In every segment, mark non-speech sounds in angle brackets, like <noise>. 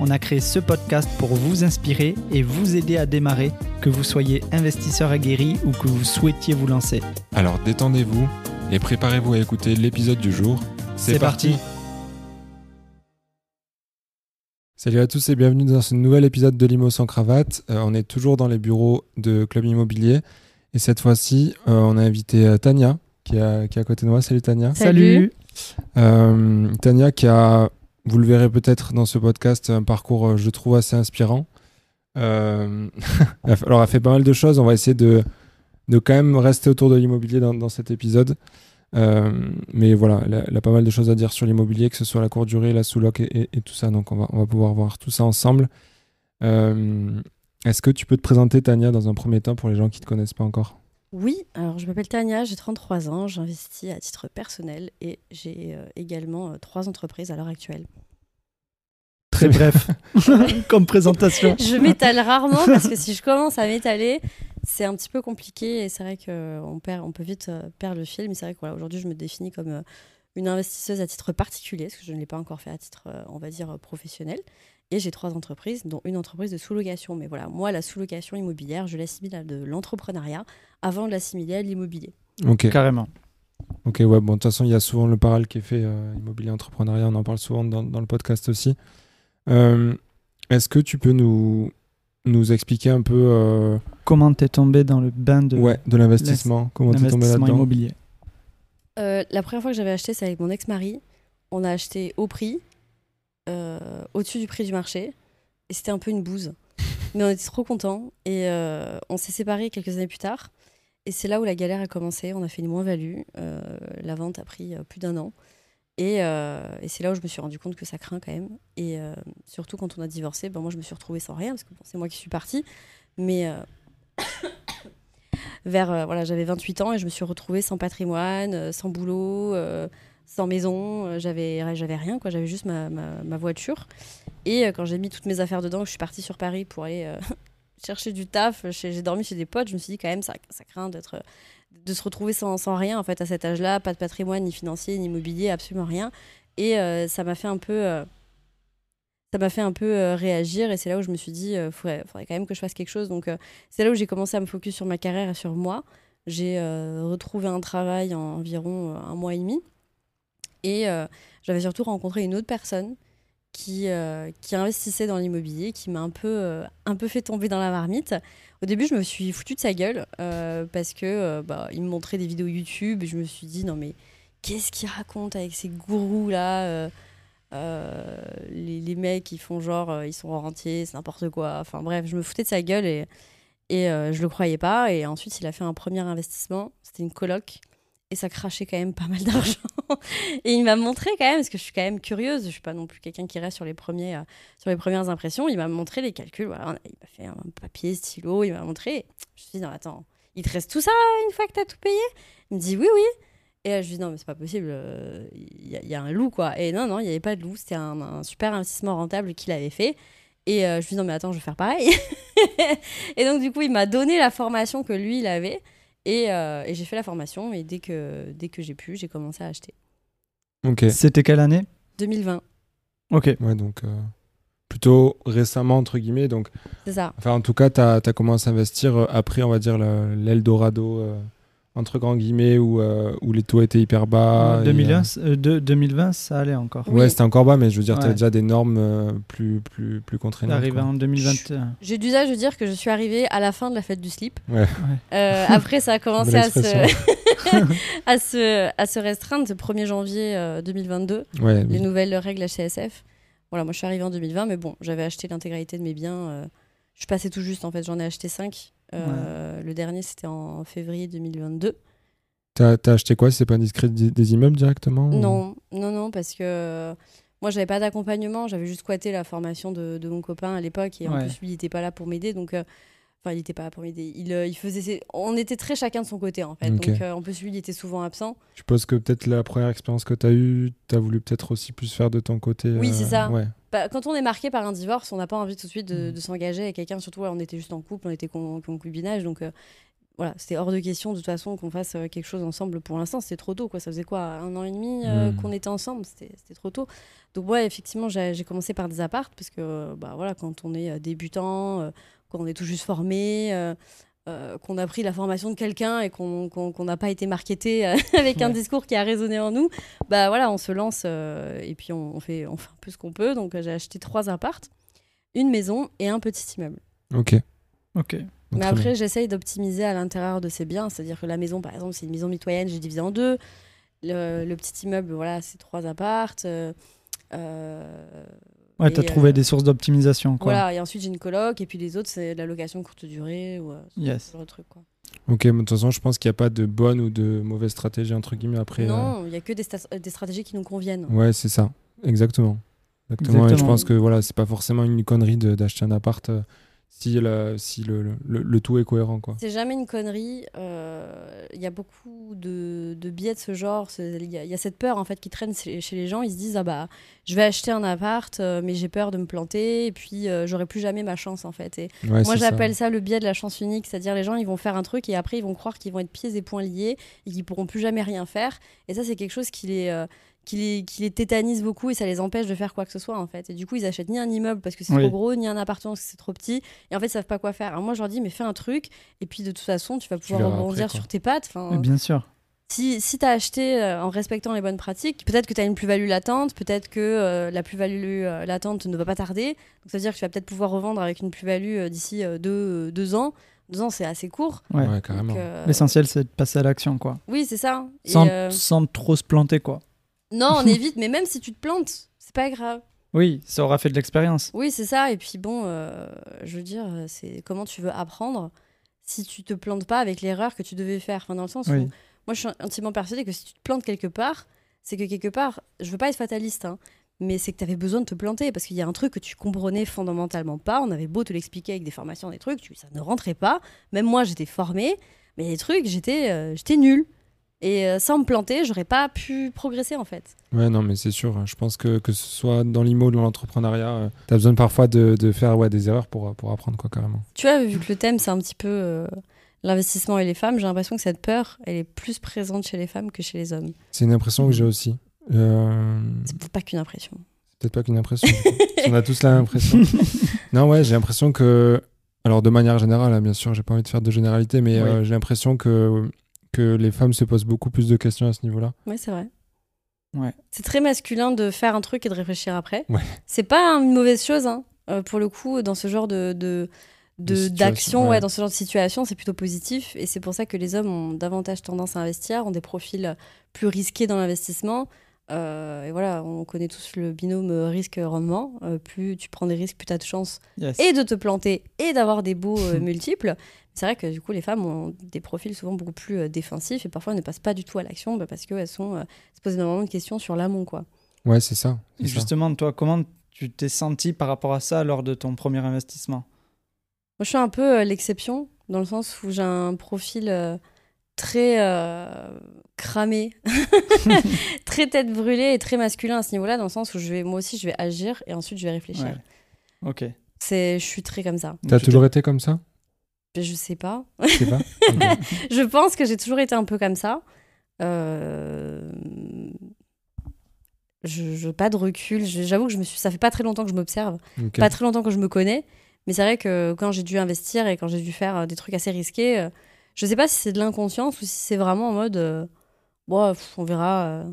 on a créé ce podcast pour vous inspirer et vous aider à démarrer, que vous soyez investisseur aguerri ou que vous souhaitiez vous lancer. Alors détendez-vous et préparez-vous à écouter l'épisode du jour. C'est parti. Salut à tous et bienvenue dans ce nouvel épisode de Limo sans cravate. Euh, on est toujours dans les bureaux de Club Immobilier et cette fois-ci, euh, on a invité euh, Tania qui est, à, qui est à côté de moi. Salut Tania. Salut. Euh, Tania qui a, vous le verrez peut-être dans ce podcast, un parcours, euh, je trouve, assez inspirant. Euh, <laughs> alors, elle fait pas mal de choses. On va essayer de, de quand même rester autour de l'immobilier dans, cet épisode. Euh, mais voilà, elle a, pas mal de choses à dire sur l'immobilier, que ce soit la courte durée, la sous-loc et, tout ça. Donc, on va, pouvoir voir tout ça ensemble. Est-ce que tu peux te présenter, Tania, dans un premier temps pour les gens qui ne te connaissent pas encore? Oui, alors je m'appelle Tania, j'ai 33 ans, j'investis à titre personnel et j'ai euh, également euh, trois entreprises à l'heure actuelle. Très bref, <laughs> comme présentation. Je m'étale rarement parce que si je commence à m'étaler, c'est un petit peu compliqué et c'est vrai qu'on perd, on peut vite euh, perdre le fil. Mais c'est vrai que voilà, aujourd'hui, je me définis comme euh, une investisseuse à titre particulier, parce que je ne l'ai pas encore fait à titre, euh, on va dire, euh, professionnel. Et j'ai trois entreprises, dont une entreprise de sous-location. Mais voilà, moi, la sous-location immobilière, je l'assimile à de l'entrepreneuriat avant de l'assimiler à l'immobilier. Ok, Carrément. ok, ouais, bon, de toute façon, il y a souvent le parallèle qui est fait, euh, immobilier entrepreneuriat, on en parle souvent dans, dans le podcast aussi. Euh, Est-ce que tu peux nous, nous expliquer un peu euh, Comment t'es tombé dans le bain de ouais, de l'investissement Comment t'es tombé là-dedans immobilier? Euh, la première fois que j'avais acheté, c'est avec mon ex-mari. On a acheté au prix, euh, au-dessus du prix du marché. Et c'était un peu une bouse. <laughs> Mais on était trop contents. Et euh, on s'est séparés quelques années plus tard. Et c'est là où la galère a commencé. On a fait une moins-value. Euh, la vente a pris plus d'un an. Et, et c'est là où je me suis rendu compte que ça craint quand même. Et surtout quand on a divorcé, ben moi je me suis retrouvée sans rien parce que bon, c'est moi qui suis partie. Mais <coughs> vers voilà, j'avais 28 ans et je me suis retrouvée sans patrimoine, sans boulot, sans maison. euh, j'avais j'avais rien quoi. J'avais juste ma, ma, voiture. Et euh, quand j'ai mis toutes mes affaires dedans, je suis partie sur Paris pour aller euh, <laughs> chercher du taf. J'ai dormi chez des potes. Je me suis dit quand même ça, ça craint d'être de se retrouver sans, sans rien en fait à cet âge-là, pas de patrimoine ni financier ni immobilier, absolument rien. Et ça m'a fait un peu ça m'a fait un peu réagir et c'est là où je me suis dit il faudrait, faudrait quand même que je fasse quelque chose. Donc c'est là où j'ai commencé à me focus sur ma carrière et sur moi. J'ai retrouvé un travail en environ un mois et demi et euh, j'avais surtout rencontré une autre personne qui, euh, qui investissait dans l'immobilier, qui m'a un peu, euh, un peu fait tomber dans la marmite. Au début, je me suis foutu de sa gueule parce que bah, il me montrait des vidéos YouTube. Et je me suis dit non mais qu'est-ce qu'il raconte avec ces gourous là les, les mecs qui font genre ils sont rentiers, c'est n'importe quoi. Enfin bref, je me foutais de sa gueule et, et je le croyais pas. Et ensuite, il a fait un premier investissement. C'était une coloc et ça crachait quand même pas mal d'argent. <laughs> et il m'a montré quand même, parce que je suis quand même curieuse, je suis pas non plus quelqu'un qui reste sur les, premiers, euh, sur les premières impressions. Il m'a montré les calculs. Il m'a fait un papier, stylo, il m'a montré. Je me suis dit non attends, il te reste tout ça une fois que t'as tout payé? Il me dit oui oui. Et euh, je lui dis non mais c'est pas possible, euh, il y, a- un loup quoi. Et non non, il y avait pas de loup, c'était un, super investissement rentable qu'il avait fait. Et je lui dis non mais attends, je vais faire pareil. <laughs> et donc du coup, il m'a donné la formation que lui il avait. Et, euh, et j'ai fait la formation et dès que, dès que j'ai pu, j'ai commencé à acheter. Ok, C'était quelle année? 2020, Ok. ouais, donc euh, plutôt récemment, entre guillemets. Donc, c'est ça. enfin, en tout cas, tu as, commencé à investir euh, après, on va dire, le- l'Eldorado, euh, entre grands guillemets, où, euh, où les taux étaient hyper bas. et, 2001, euh, de- 2020, ça allait encore. euh, ouais, Oui. c'était encore bas, mais je veux dire, tu Ouais. avais déjà des normes euh, plus, plus, plus contraignantes. Arrivé en 2021. J'ai d'usage de dire que je suis arrivée à la fin de la fête du slip. Ouais. Euh, après, ça a commencé à se, <laughs> à, se, à se restreindre ce 1er janvier euh, 2022, Ouais, les oui. nouvelles règles HCSF. Voilà, moi je suis arrivée en 2020, mais bon, j'avais acheté l'intégralité de mes biens. euh, je passais tout juste, en fait, j'en ai acheté 5. Le dernier, c'était en février 2022. T'as as acheté quoi? C'est pas indiscret des, des immeubles directement ou- Non, non, non, parce que euh, moi, j'avais pas d'accompagnement. J'avais juste squatté la formation de, de mon copain à l'époque et en plus, lui, il était pas là pour m'aider. Donc, euh, Enfin, il n'était pas pour m'aider. Il, euh, il faisait. ses- On était très chacun de son côté, en fait. Donc, euh, en plus, lui, il était souvent absent. Je suppose que peut-être la première expérience que tu as eue, tu as voulu peut-être aussi plus faire de ton côté. Oui, c'est ça. Ouais. Bah, quand on est marqué par un divorce, on n'a pas envie tout de suite de, de s'engager avec quelqu'un. Surtout, ouais, on était juste en couple, on était con- concubinage. Donc, euh, voilà, c'était hors de question de toute façon qu'on fasse euh, quelque chose ensemble pour l'instant. C'était trop tôt, quoi. Ça faisait quoi Un an et demi euh, Mhm. qu'on était ensemble? C'était trop tôt. Donc, ouais, effectivement, j'ai commencé par des appartes parce que, euh, bah, voilà, quand on est euh, débutant, euh, quand on est tout juste formé. euh, euh, qu'on a pris la formation de quelqu'un et qu'on qu'on- qu'on n'a pas été marketé euh, <laughs> avec un discours qui a résonné en nous, bah voilà, on se lance euh, et puis on, on fait, on fait un peu ce qu'on peut. Donc j'ai acheté trois appartes, une maison et un petit immeuble. Ok. Ok. Mais Très après, j'essaye d'optimiser à l'intérieur de ces biens, c'est-à-dire que la maison, par exemple, c'est une maison mitoyenne, j'ai divisé en deux. Le, le petit immeuble, voilà, c'est trois appartes. euh, Ouais, t'as trouvé euh, des sources d'optimisation, quoi. voilà, et ensuite j'ai une coloc, et puis les autres, c'est de la location courte durée ou euh, ce Yes. genre de truc, quoi. Ok, mais de toute façon, je pense qu'il n'y a pas de bonne ou de mauvaise stratégie, entre guillemets, après. euh, non, il n'y a que des, sta- des stratégies qui nous conviennent. Ouais, c'est ça. Exactement. Exactement. Et je pense que voilà, c'est pas forcément une connerie de- d'acheter un appart euh, si, la- si le, le- le- le tout est cohérent, quoi. C'est jamais une connerie. euh, Il y a beaucoup de, de biais de ce genre. Il y, a- il y a cette peur en fait qui traîne chez, chez les gens. Ils se disent ah bah je vais acheter un appart, euh, mais j'ai peur de me planter et puis euh, j'aurai plus jamais ma chance en fait. Et Ouais, moi ça. j'appelle ça. le biais de la chance unique, c'est-à-dire les gens ils vont faire un truc et après ils vont croire qu'ils vont être pieds et poings liés et qu'ils pourront plus jamais rien faire. Et ça c'est quelque chose qui les qui les, qui les tétanise beaucoup et ça les empêche de faire quoi que ce soit en fait. Et du coup, ils achètent ni un immeuble parce que c'est Oui. trop gros, ni un appartement parce que c'est trop petit. Et en fait, ils savent pas quoi faire. Alors moi, je leur dis, mais fais un truc et puis de toute façon, tu vas pouvoir rebondir sur tes pattes. Enfin, Bien sûr. si si tu as acheté euh, en respectant les bonnes pratiques, peut-être que tu as une plus-value latente, peut-être que euh, la plus-value euh, latente ne va pas tarder. Donc ça veut dire que tu vas peut-être pouvoir revendre avec une plus-value euh, d'ici euh, deux, euh, deux ans. Deux ans, c'est assez court. Ouais. Ouais, carrément. Euh, L'essentiel, c'est de passer à l'action, quoi. Oui, c'est ça. Sans, euh, sans trop se planter, quoi. Non, on <laughs> évite, mais même si tu te plantes, c'est pas grave. Oui, ça aura fait de l'expérience. Oui, c'est ça. Et puis bon, euh, je veux dire, c'est comment tu veux apprendre si tu te plantes pas avec l'erreur que tu devais faire. Enfin, dans le sens où moi, je suis intimement persuadée que si tu te plantes quelque part, c'est que quelque part, je veux pas être fataliste, hein, mais c'est que tu avais besoin de te planter parce qu'il y a un truc que tu comprenais fondamentalement pas. On avait beau te l'expliquer avec des formations, des trucs, tu, ça ne rentrait pas. Même moi, j'étais formée, mais les trucs, j'étais euh, j'étais nulle. Et euh, sans me planter, j'aurais pas pu progresser en fait. Ouais, non, mais c'est sûr. Je pense que que ce soit dans l'IMO ou dans l'entrepreneuriat, tu as besoin parfois de, de faire ouais, des erreurs pour, pour apprendre, quoi, carrément. Tu vois, vu que le thème, c'est un petit peu euh, l'investissement et les femmes, j'ai l'impression que cette peur, elle est plus présente chez les femmes que chez les hommes. C'est une impression que j'ai aussi. Euh, C'est peut-être pas qu'une impression. Peut-être pas qu'une impression. on a tous la même impression. <laughs> non, ouais, j'ai l'impression que. Alors, de manière générale, hein, bien sûr, j'ai pas envie de faire de généralité, mais Oui. euh, j'ai l'impression que, que les femmes se posent beaucoup plus de questions à ce niveau-là. Oui, c'est vrai. Ouais. C'est très masculin de faire un truc et de réfléchir après. Ouais. C'est pas une mauvaise chose, hein, euh, pour le coup, dans ce genre de. de De de- situation, d'action, ouais. ouais. dans ce genre de situation, c'est plutôt positif. Et c'est pour ça que les hommes ont davantage tendance à investir, ont des profils plus risqués dans l'investissement. Euh, et voilà, on connaît tous le binôme risque-rendement. Euh, plus tu prends des risques, plus tu as de chances Yes. et de te planter et d'avoir des bouts euh, <laughs> multiples. C'est vrai que du coup, les femmes ont des profils souvent beaucoup plus euh, défensifs et parfois ne passent pas du tout à l'action bah, parce qu'elles sont euh, se posent énormément de questions sur l'amont. quoi. Ouais, c'est ça. Et ça. justement, toi, comment tu t'es senti par rapport à ça lors de ton premier investissement? Moi, je suis un peu euh, l'exception dans le sens où j'ai un profil euh, très euh, cramé, <laughs> très tête brûlée et très masculin à ce niveau-là, dans le sens où je vais, moi aussi, je vais agir et ensuite je vais réfléchir. Ouais. Ok. C'est, je suis très comme ça. T'as toujours été comme ça? Je sais pas. Je sais pas. <laughs> Je pense que j'ai toujours été un peu comme ça. Euh, Je, je- pas de recul. J'avoue que je me suis. Ça fait pas très longtemps que je m'observe, pas très longtemps que je me connais. Mais c'est vrai que quand j'ai dû investir et quand j'ai dû faire euh, des trucs assez risqués, euh, je sais pas si c'est de l'inconscience ou si c'est vraiment en mode. euh, bon, pff, on verra. euh,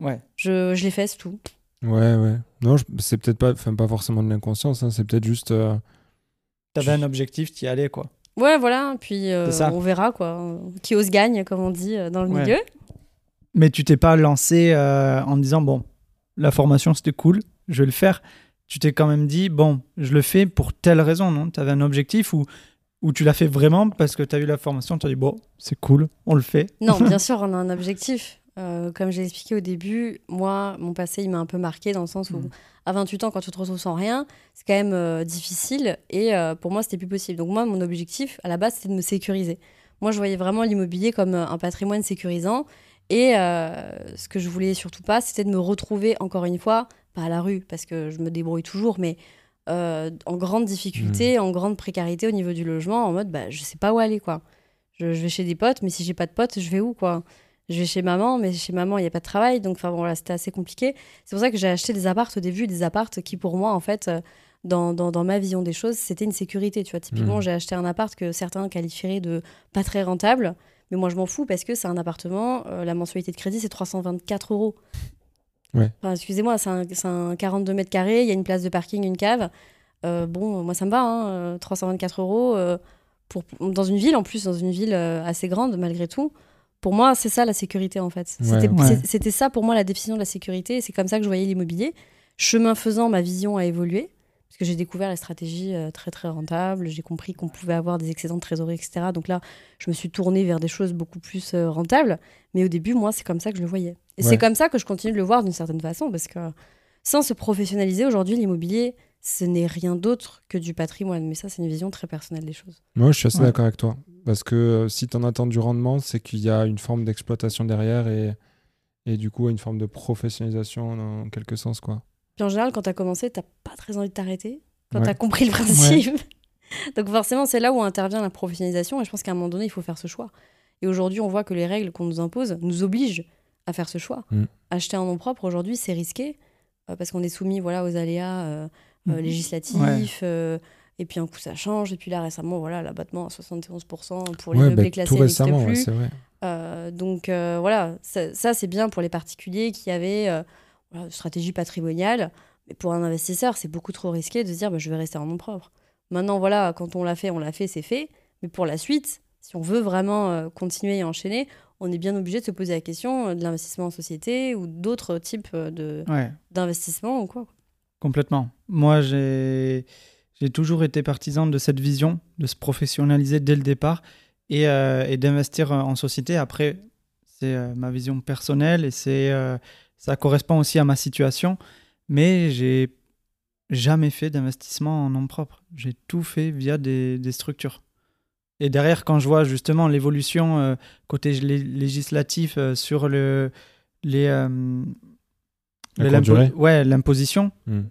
Ouais. je je l'ai fait, c'est tout. Ouais, ouais. Non, je- c'est peut-être pas, enfin, pas forcément de l'inconscience, hein, c'est peut-être juste. euh, T'avais un objectif, t'y allais, quoi. Ouais, voilà. Puis euh, C'est ça. on verra quoi. Qui ose gagne, comme on dit euh, dans le Ouais. milieu. Mais tu t'es pas lancé euh, en disant, bon, la formation, c'était cool, je vais le faire. Tu t'es quand même dit, bon, je le fais pour telle raison, non? T'avais un objectif ou, ou tu l'as fait vraiment parce que t'as eu la formation, t'as dit, bon, c'est cool, on le fait. Non, <laughs> bien sûr, on a un objectif. Euh, comme j'ai expliqué au début, moi, mon passé, il m'a un peu marqué dans le sens où, Mhm. à 28 ans, quand tu te retrouves sans rien, c'est quand même euh, difficile. Et euh, pour moi, c'était plus possible. Donc, moi, mon objectif, à la base, c'était de me sécuriser. Moi, je voyais vraiment l'immobilier comme un patrimoine sécurisant. Et ce que je voulais surtout pas, c'était de me retrouver, encore une fois, pas à la rue, parce que je me débrouille toujours, mais euh, en grande difficulté, en grande précarité au niveau du logement, en mode, bah, je sais pas où aller, quoi. Je, je vais chez des potes, mais si j'ai pas de potes, je vais où, quoi? Je vais chez maman, mais chez maman, il n'y a pas de travail, donc enfin, bon, voilà, c'était assez compliqué. C'est pour ça que j'ai acheté des appartes au début, des appartes qui, pour moi, en fait, euh, dans, dans, dans ma vision des choses, c'était une sécurité, tu vois. Typiquement, Mhm. j'ai acheté un appart que certains qualifieraient de pas très rentable, mais moi, je m'en fous parce que c'est un appartement, euh, la mensualité de crédit, c'est 324 euros. Ouais. Enfin, excusez-moi, c'est un, un 42 mètres carrés, il y a une place de parking, une cave. Euh, bon, moi, ça me va, hein, euh, 324 euros. euh, pour, dans une ville, en plus, dans une ville euh, assez grande, malgré tout. Pour moi, c'est ça la sécurité, en fait. C'était Ouais. ça, pour moi, la définition de la sécurité. et C'est comme ça que je voyais l'immobilier. Chemin faisant, ma vision a évolué. Parce que j'ai découvert les stratégies euh, très, très rentables. J'ai compris qu'on pouvait avoir des excédents de trésorerie, etc. Donc là, je me suis tournée vers des choses beaucoup plus euh, rentables. Mais au début, moi, c'est comme ça que je le voyais. Et Ouais. c'est comme ça que je continue de le voir d'une certaine façon. Parce que sans se professionnaliser, aujourd'hui, l'immobilier, ce n'est rien d'autre que du patrimoine. Mais ça, c'est une vision très personnelle des choses. Moi, je suis assez Ouais. d'accord avec toi. Parce que euh, si tu en attends du rendement, c'est qu'il y a une forme d'exploitation derrière et, et du coup une forme de professionnalisation en quelque sens. quoi. Puis en général, quand tu as commencé, tu pas très envie de t'arrêter. Quand Ouais. tu as compris le principe. <laughs> Donc forcément, c'est là où intervient la professionnalisation. Et je pense qu'à un moment donné, il faut faire ce choix. Et aujourd'hui, on voit que les règles qu'on nous impose nous obligent à faire ce choix. Mm. Acheter en nom propre, aujourd'hui, c'est risqué. euh, parce qu'on est soumis voilà, aux aléas euh, euh, Mhm. législatifs. euh, et puis un coup, ça change. Et puis là, récemment, voilà, l'abattement à 71% pour les Ouais, meublés bah, classés tout récemment, plus. c'est vrai. Euh, donc euh, voilà, ça, ça, c'est bien pour les particuliers qui avaient euh, voilà, stratégie patrimoniale. Mais pour un investisseur, c'est beaucoup trop risqué de se dire bah, je vais rester en nom propre. Maintenant, voilà, quand on l'a fait, on l'a fait, c'est fait. Mais pour la suite, si on veut vraiment euh, continuer et enchaîner, on est bien obligé de se poser la question euh, de l'investissement en société ou d'autres types euh, de, Ouais, ou quoi. complètement. Moi, j'ai j'ai toujours été partisan de cette vision, de se professionnaliser dès le départ et, euh, et d'investir en société. Après, c'est euh, ma vision personnelle et c'est ça correspond aussi à ma situation. Mais j'ai jamais fait d'investissement en nom propre. J'ai tout fait via des, des structures. Et derrière, quand je vois justement l'évolution euh, côté lé- législatif euh, sur le, les, euh, La les- courte l'impo- durée. ouais, l'imposition, Hmm.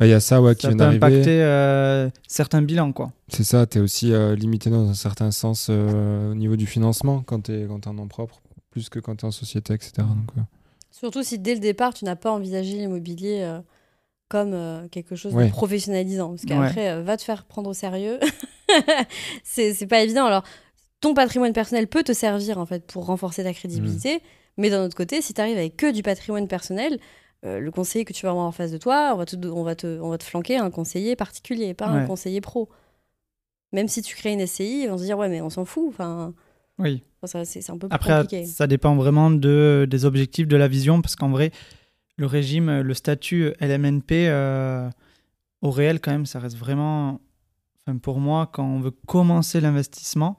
Bah, Il y a ça ouais, qui vient d'arriver. impacter euh, certains bilans, quoi. C'est ça, tu es aussi euh, limité dans un certain sens euh, au niveau du financement quand tu es, quand en nom propre, plus que quand tu es en société, etc. Donc, Surtout si dès le départ, tu n'as pas envisagé l'immobilier euh, comme euh, quelque chose Ouais. de professionnalisant. Parce qu'après, euh, va te faire prendre au sérieux. <laughs> c'est pas évident. Alors, ton patrimoine personnel peut te servir en fait pour renforcer ta crédibilité. Mais d'un autre côté, si tu arrives avec que du patrimoine personnel, euh, le conseiller que tu vas avoir en face de toi, on va te, on va te, on va te flanquer un conseiller particulier, pas un conseiller pro. Même si tu crées une SCI, on va se dire, ouais, mais on s'en fout. Enfin, Oui. ça, c'est c'est un peu plus Après, compliqué. ça dépend vraiment de, des objectifs de la vision, parce qu'en vrai, le régime, le statut LMNP, euh, au réel, quand même, ça reste vraiment. Enfin, pour moi, quand on veut commencer l'investissement,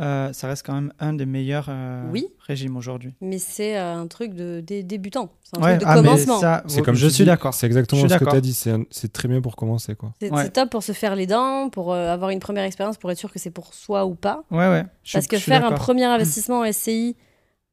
euh, ça reste quand même un des meilleurs euh, Oui. régimes aujourd'hui. Mais c'est euh, un truc de, des débutants. C'est un Ouais, truc de ah, commencement. ça, c'est comme je suis d'accord. C'est exactement ce que tu as dit. C'est un- C'est très bien pour commencer. quoi. C'est Ouais. c'est top pour se faire les dents, pour euh, avoir une première expérience, pour être sûr que c'est pour soi ou pas. Ouais, ouais. je Parce que je faire un premier investissement en SCI,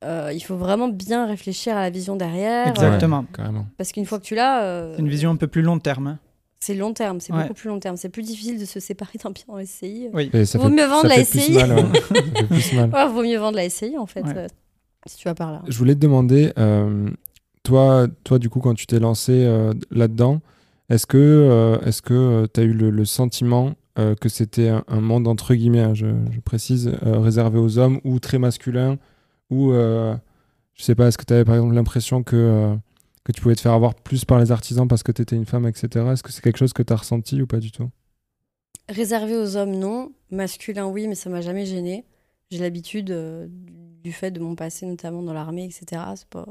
euh, il faut vraiment bien réfléchir à la vision derrière. Exact. Exactement. Ouais, carrément. Parce qu'une fois que tu l'as, euh, C'est une vision un peu plus long terme. hein. C'est long terme, c'est Ouais. beaucoup plus long terme. C'est plus difficile de se séparer d'un bien en SCI. Oui. Ça Vaut fait- mieux vendre ça la fait plus SCI. mal, ouais. <laughs> Ça fait plus mal. Ouais, vaut mieux vendre la SCI en fait, Ouais. euh, si tu vas par là. Je voulais te demander, euh, toi, toi, du coup, quand tu t'es lancé euh, là-dedans, est-ce que est-ce que tu as eu le, le sentiment euh, que c'était un, un monde, entre guillemets, hein, je, je précise, euh, réservé aux hommes ou très masculin Ou, euh, je sais pas, est-ce que tu avais par exemple l'impression que, euh, que tu pouvais te faire avoir plus par les artisans parce que tu étais une femme, etc. Est-ce que c'est quelque chose que tu as ressenti ou pas du tout? Réservé aux hommes, non. Masculin, oui, mais ça m'a jamais gêné. J'ai l'habitude euh, du fait de mon passé, notamment dans l'armée, etc. Pas...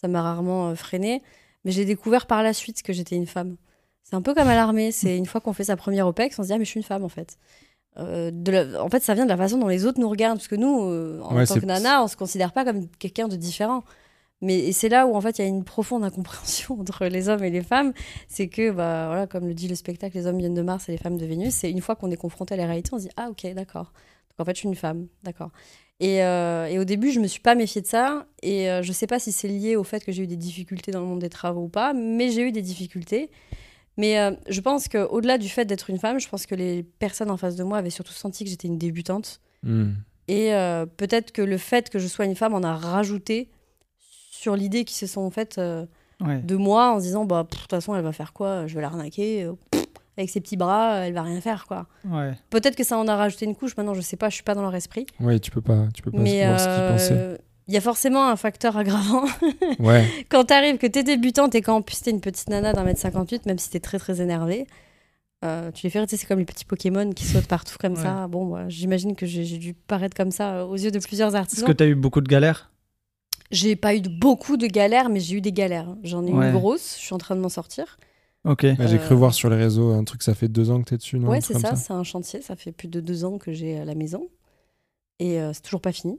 Ça m'a rarement euh, freiné. Mais j'ai découvert par la suite que j'étais une femme. C'est un peu comme à l'armée. C'est une fois qu'on fait sa première OPEX, on se dit, ah, mais je suis une femme, en fait. euh, de la- en fait, ça vient de la façon dont les autres nous regardent, parce que nous, euh, en Ouais, tant que nana, on se considère pas comme quelqu'un de différent. Mais c'est là où en fait il y a une profonde incompréhension <laughs> entre les hommes et les femmes, c'est que bah voilà, comme le dit le spectacle, les hommes viennent de Mars et les femmes de Vénus. C'est une fois qu'on est confronté à la réalité, on se dit ah ok d'accord. Donc en fait je suis une femme, d'accord. Et, euh, et au début je me suis pas méfiée de ça et euh, je sais pas si c'est lié au fait que j'ai eu des difficultés dans le monde des travaux ou pas, mais j'ai eu des difficultés. Mais euh, je pense qu'au-delà du fait d'être une femme, je pense que les personnes en face de moi avaient surtout senti que j'étais une débutante. Hmm. Et euh, peut-être que le fait que je sois une femme en a rajouté sur l'idée qu'ils se sont faites euh, Ouais. de moi en se disant bah de toute façon elle va faire quoi Je vais l'arnaquer. euh, pff, avec ses petits bras, elle va rien faire quoi. Ouais. Peut-être que ça en a rajouté une couche. Maintenant je sais pas, je suis pas dans leur esprit. Ouais, tu peux pas, tu peux pas Mais savoir ce qu'ils pensaient. euh, il y a forcément un facteur aggravant <laughs> Ouais, quand t'arrives, que t'es débutante et qu'en plus t'es une petite nana d'un mètre 58, même si t'es très très énervée, euh, tu les fais, c'est comme les petits Pokémon qui sautent partout comme Ouais. ça. Bon, bah, j'imagine que j'ai dû paraître comme ça euh, aux yeux de plusieurs Est-ce artisans. que tu as eu beaucoup de galères? J'ai pas eu de, beaucoup de galères, mais j'ai eu des galères. J'en ai eu Ouais. une grosse, je suis en train de m'en sortir. Ok. Ouais, j'ai Euh, cru voir sur les réseaux un truc, ça fait deux ans que t'es dessus, non ouais, c'est ça, c'est un chantier. Ça fait plus de deux ans que j'ai à la maison. Et euh, c'est toujours pas fini.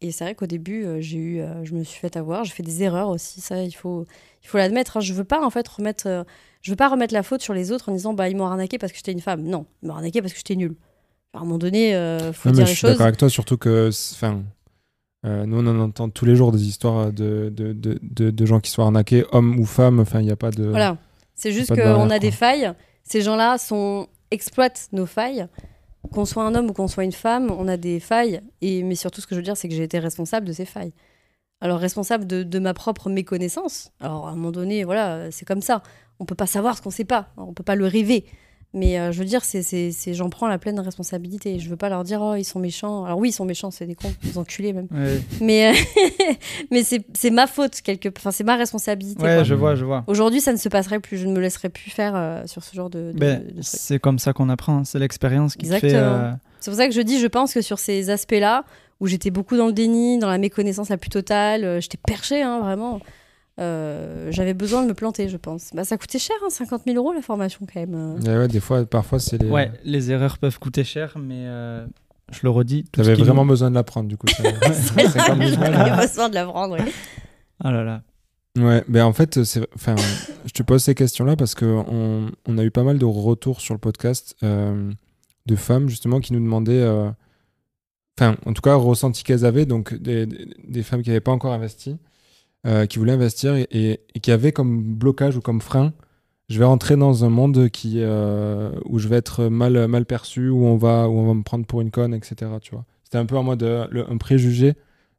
Et c'est vrai qu'au début, euh, j'ai eu, euh, je me suis fait avoir. J'ai fait des erreurs aussi. Ça, il faut, il faut l'admettre. hein. Je veux pas en fait remettre, euh, je veux pas remettre la faute sur les autres en disant bah ils m'ont arnaqué parce que j'étais une femme. Non, ils m'ont arnaqué parce que j'étais nulle. À un moment donné, euh, faut mais dire je les suis choses. d'accord avec toi, surtout que, enfin, euh, nous on en entend tous les jours des histoires de, de, de, de, de gens qui sont arnaqués, hommes ou femmes. Enfin, il n'y a pas de. Voilà. C'est juste qu'on a des failles. Ces gens-là sont exploitent nos failles. Qu'on soit un homme ou qu'on soit une femme, on a des failles. Et mais surtout, ce que je veux dire, c'est que j'ai été responsable de ces failles. Alors responsable de, de ma propre méconnaissance. Alors à un moment donné, voilà, c'est comme ça. On peut pas savoir ce qu'on sait pas. On peut pas le rêver. Mais euh, je veux dire, c'est, j'en prends la pleine responsabilité. Je veux pas leur dire, oh, ils sont méchants. Alors oui, ils sont méchants, c'est des cons, des enculés même. Ouais, Mais, euh, <laughs> mais c'est, ma faute, quelque Enfin, c'est ma responsabilité. Ouais, quoi. je vois, je vois. Aujourd'hui, ça ne se passerait plus. Je ne me laisserai plus faire euh, sur ce genre de, de- Ben, de c'est comme ça qu'on apprend. C'est l'expérience qui te fait. Exactement. euh, C'est pour ça que je dis, je pense que sur ces aspects-là, où j'étais beaucoup dans le déni, dans la méconnaissance la plus totale, j'étais perchée, hein, vraiment. Euh, J'avais besoin de me planter, je pense. Bah, ça coûtait cher, hein, 50 000 euros la formation quand même. Et ouais, des fois, parfois, c'est les. Ouais, les erreurs peuvent coûter cher, mais euh, je le redis. T'avais qui vraiment nous- besoin de l'apprendre, du coup. ça- <laughs> 50 000 balles. J'avais besoin de la prendre, oui. Ah là là. Ouais, ben en fait, enfin, je te pose ces questions-là parce que on, on a eu pas mal de retours sur le podcast euh, de femmes justement qui nous demandaient, euh, enfin, en tout cas, ressenti qu'elles avaient, donc des, des- des femmes qui n'avaient pas encore investi, euh, qui voulaient investir et, et- et qui avaient comme blocage ou comme frein, je vais rentrer dans un monde qui, euh, où je vais être mal, mal perçu, où on va, où on va me prendre pour une conne, etc. Tu vois, c'était un peu en mode euh, le- un préjugé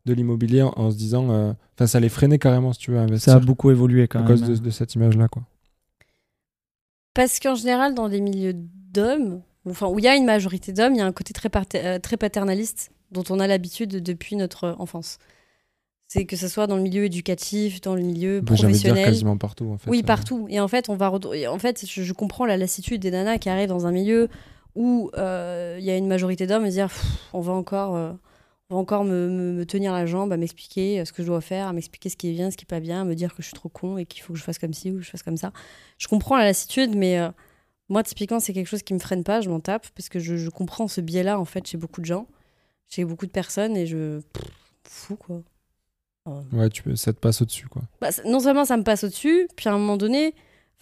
de l'immobilier en, en se disant, euh, enfin, ça les freinait carrément si tu veux investir Ça a beaucoup évolué quand à même. cause de, de cette image-là, quoi. Parce qu'en général, dans des milieux d'hommes, enfin, où il y a une majorité d'hommes, il y a un côté très, très paternaliste dont on a l'habitude depuis notre enfance. C'est que ce soit dans le milieu éducatif, dans le milieu Bah, de dire professionnel. quasiment partout, en fait. Oui, partout. Et en fait, on va en fait, je, je comprends la lassitude des nanas qui arrivent dans un milieu où euh, il y a une majorité d'hommes et se dire on va encore, euh, on va encore me, me- me tenir la jambe, à m'expliquer euh, ce que je dois faire, à m'expliquer ce qui est bien, ce qui est pas bien, à me dire que je suis trop con et qu'il faut que je fasse comme ci ou que je fasse comme ça. Je comprends la lassitude, mais euh, moi, typiquement, c'est quelque chose qui me freine pas. Je m'en tape parce que je, je comprends ce biais-là en fait chez beaucoup de gens, chez beaucoup de personnes et je pff, fou quoi. Ouais, tu peux, ça te passe au-dessus, quoi. bah, non seulement ça me passe au-dessus, puis à un moment donné,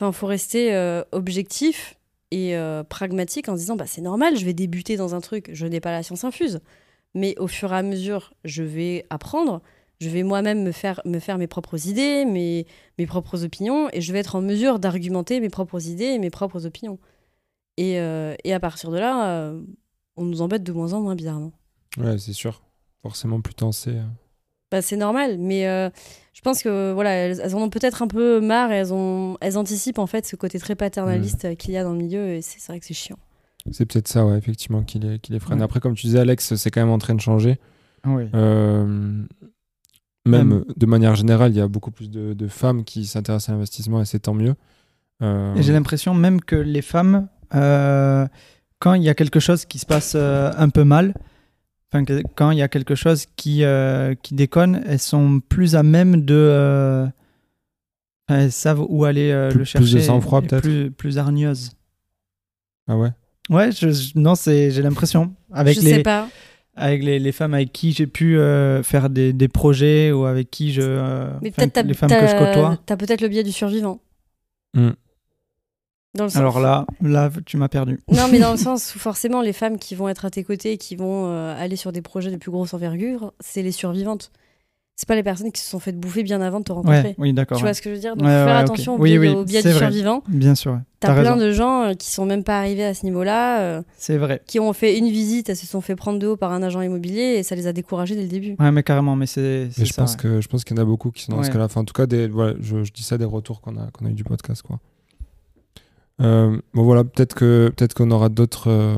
il faut rester euh, objectif et euh, pragmatique en se disant bah, c'est normal, je vais débuter dans un truc, je n'ai pas la science infuse. Mais au fur et à mesure, je vais apprendre, je vais moi-même me faire, me faire mes propres idées, mes, mes propres opinions, et je vais être en mesure d'argumenter mes propres idées et mes propres opinions. Et, euh, et à partir de là, on nous embête de moins en moins bizarrement. Ouais, c'est sûr. Forcément, plus t'en sais. Bah, c'est normal, mais euh, je pense que voilà, elles, elles en ont peut-être un peu marre et elles, ont, elles anticipent en fait ce côté très paternaliste euh, qu'il y a dans le milieu et c'est vrai que c'est chiant. C'est peut-être ça, ouais, effectivement, qui les, qui les freine. Ouais. Après, comme tu disais, Alex, c'est quand même en train de changer. Oui. Euh, même, Même- de manière générale, il y a beaucoup plus de, de femmes qui s'intéressent à l'investissement et c'est tant mieux. Euh, j'ai l'impression même que les femmes, euh, quand il y a quelque chose qui se passe euh, un peu mal, enfin, que- quand il y a quelque chose qui, euh, qui déconne, elles sont plus à même de. euh, elles savent où aller euh, Plus- le plus de chercher. sang-froid, peut-être. Plus, plus hargneuses. Ah ouais? Ouais, je, je- non, c'est, j'ai l'impression. Avec je les, sais pas. avec les, les femmes avec qui j'ai pu euh, faire des, des projets ou avec qui je. euh, Mais peut-être t'as, les femmes que je côtoie. t'as peut-être le biais du survivant. Hmm. Dans le sens- Alors là, là, tu m'as perdu. Non, mais dans le <laughs> sens où forcément, les femmes qui vont être à tes côtés et qui vont euh, aller sur des projets de plus grosse envergure, c'est les survivantes. C'est pas les personnes qui se sont faites bouffer bien avant de te rencontrer. Ouais, oui, d'accord. Tu ouais. vois ce que je veux dire? Donc, Ouais, faire ouais, attention ok. au biais, oui, au biais c'est du vrai. survivant. Bien sûr. T'as plein raison. de gens euh, qui sont même pas arrivés à ce niveau-là, euh, C'est vrai. qui ont fait une visite, elles se sont fait prendre de haut par un agent immobilier et ça les a découragés dès le début. Ouais, mais carrément, mais c'est, je ça. pense ouais. que je pense qu'il y en a beaucoup qui sont dans ce cas-là. Enfin, en tout cas, des, voilà, je, je dis ça des retours qu'on a qu'on a eu du podcast, quoi. Euh, bon voilà, peut-être que peut-être qu'on aura d'autres euh,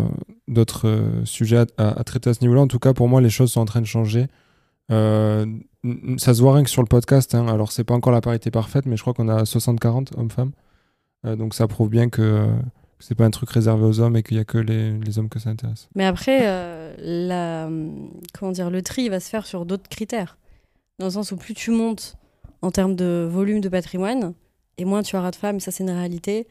d'autres euh, sujets à, traiter à ce niveau-là. En tout cas, pour moi, les choses sont en train de changer. Ça se voit rien que sur le podcast. Hein. Alors, c'est pas encore la parité parfaite, mais je crois qu'on a 60-40 hommes-femmes. Donc, ça prouve bien que, c'est pas un truc réservé aux hommes et qu'il y a que les, hommes que ça intéresse. Mais après, comment dire, le tri va se faire sur d'autres critères. Dans le sens où plus tu montes en termes de volume de patrimoine, et moins tu auras de femmes, ça c'est une réalité.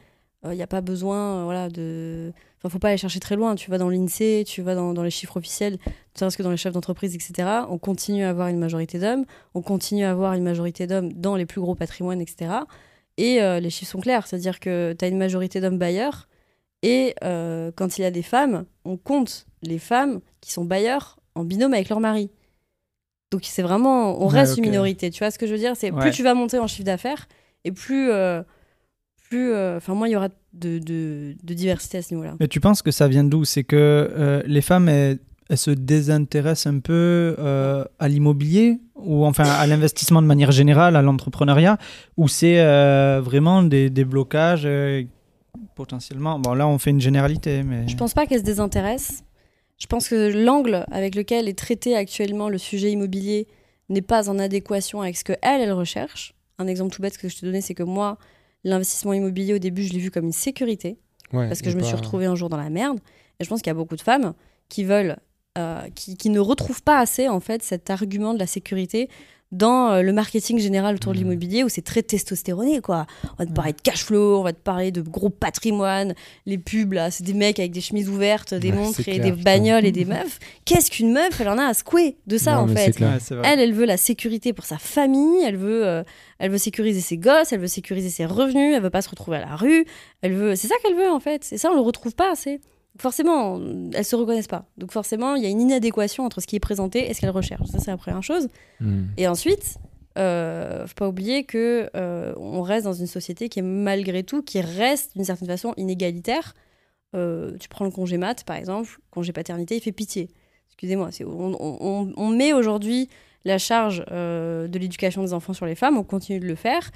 Il n'y a pas besoin, euh, voilà, de... Enfin, faut pas aller chercher très loin. Tu vas dans l'INSEE, tu vas dans, dans les chiffres officiels, parce que dans les chefs d'entreprise, etc., on continue à avoir une majorité d'hommes, on continue à avoir une majorité d'hommes dans les plus gros patrimoines, etc. Et euh, les chiffres sont clairs, c'est-à-dire que tu as une majorité d'hommes bailleurs, et euh, quand il y a des femmes, on compte les femmes qui sont bailleurs en binôme avec leur mari. Donc c'est vraiment, on Ouais, reste une minorité. Tu vois ce que je veux dire? C'est Ouais. plus tu vas monter en chiffre d'affaires et plus, euh, plus, euh, enfin moins il y aura de, de, de diversité à ce niveau-là. Mais tu penses que ça vient d'où? C'est que euh, les femmes, elles, elles se désintéressent un peu euh, à l'immobilier? Ou enfin à l'investissement de manière générale, à l'entrepreneuriat, ou c'est vraiment des, des blocages potentiellement? Bon, là, on fait une généralité, mais Je pense pas qu'elle se désintéresse. Je pense que l'angle avec lequel est traité actuellement le sujet immobilier n'est pas en adéquation avec ce que elle, elle recherche. Un exemple tout bête que je te donnais, c'est que moi, l'investissement immobilier au début, je l'ai vu comme une sécurité. Ouais, parce que je me suis retrouvée un jour dans la merde. Et je pense qu'il y a beaucoup de femmes qui veulent, euh, qui, qui ne retrouvent pas assez en fait cet argument de la sécurité dans euh, le marketing général autour de Mhm. l'immobilier où c'est très testostéroné quoi. On va te parler de cash flow, on va te parler de gros patrimoine, les pubs là, c'est des mecs avec des chemises ouvertes, des Ouais, montres et clair, des putain. bagnoles et des <laughs> meufs. Qu'est-ce qu'une meuf Elle en a à secouer de ça Non, en fait. clair. Elle, elle veut la sécurité pour sa famille, elle veut, euh, elle veut sécuriser ses gosses, elle veut sécuriser ses revenus, elle veut pas se retrouver à la rue, elle veut, c'est ça qu'elle veut en fait. Et ça, on le retrouve pas assez. Forcément, elles se reconnaissent pas. Donc forcément, il y a une inadéquation entre ce qui est présenté et ce qu'elles recherchent. Ça, c'est la première chose. Hmm. Et ensuite, euh, faut pas oublier que euh, on reste dans une société qui est malgré tout, qui reste d'une certaine façon inégalitaire. Euh, tu prends le congé mat, par exemple, congé paternité, il fait pitié. Excusez-moi, on, on- on met aujourd'hui la charge euh, de l'éducation des enfants sur les femmes, on continue de le faire.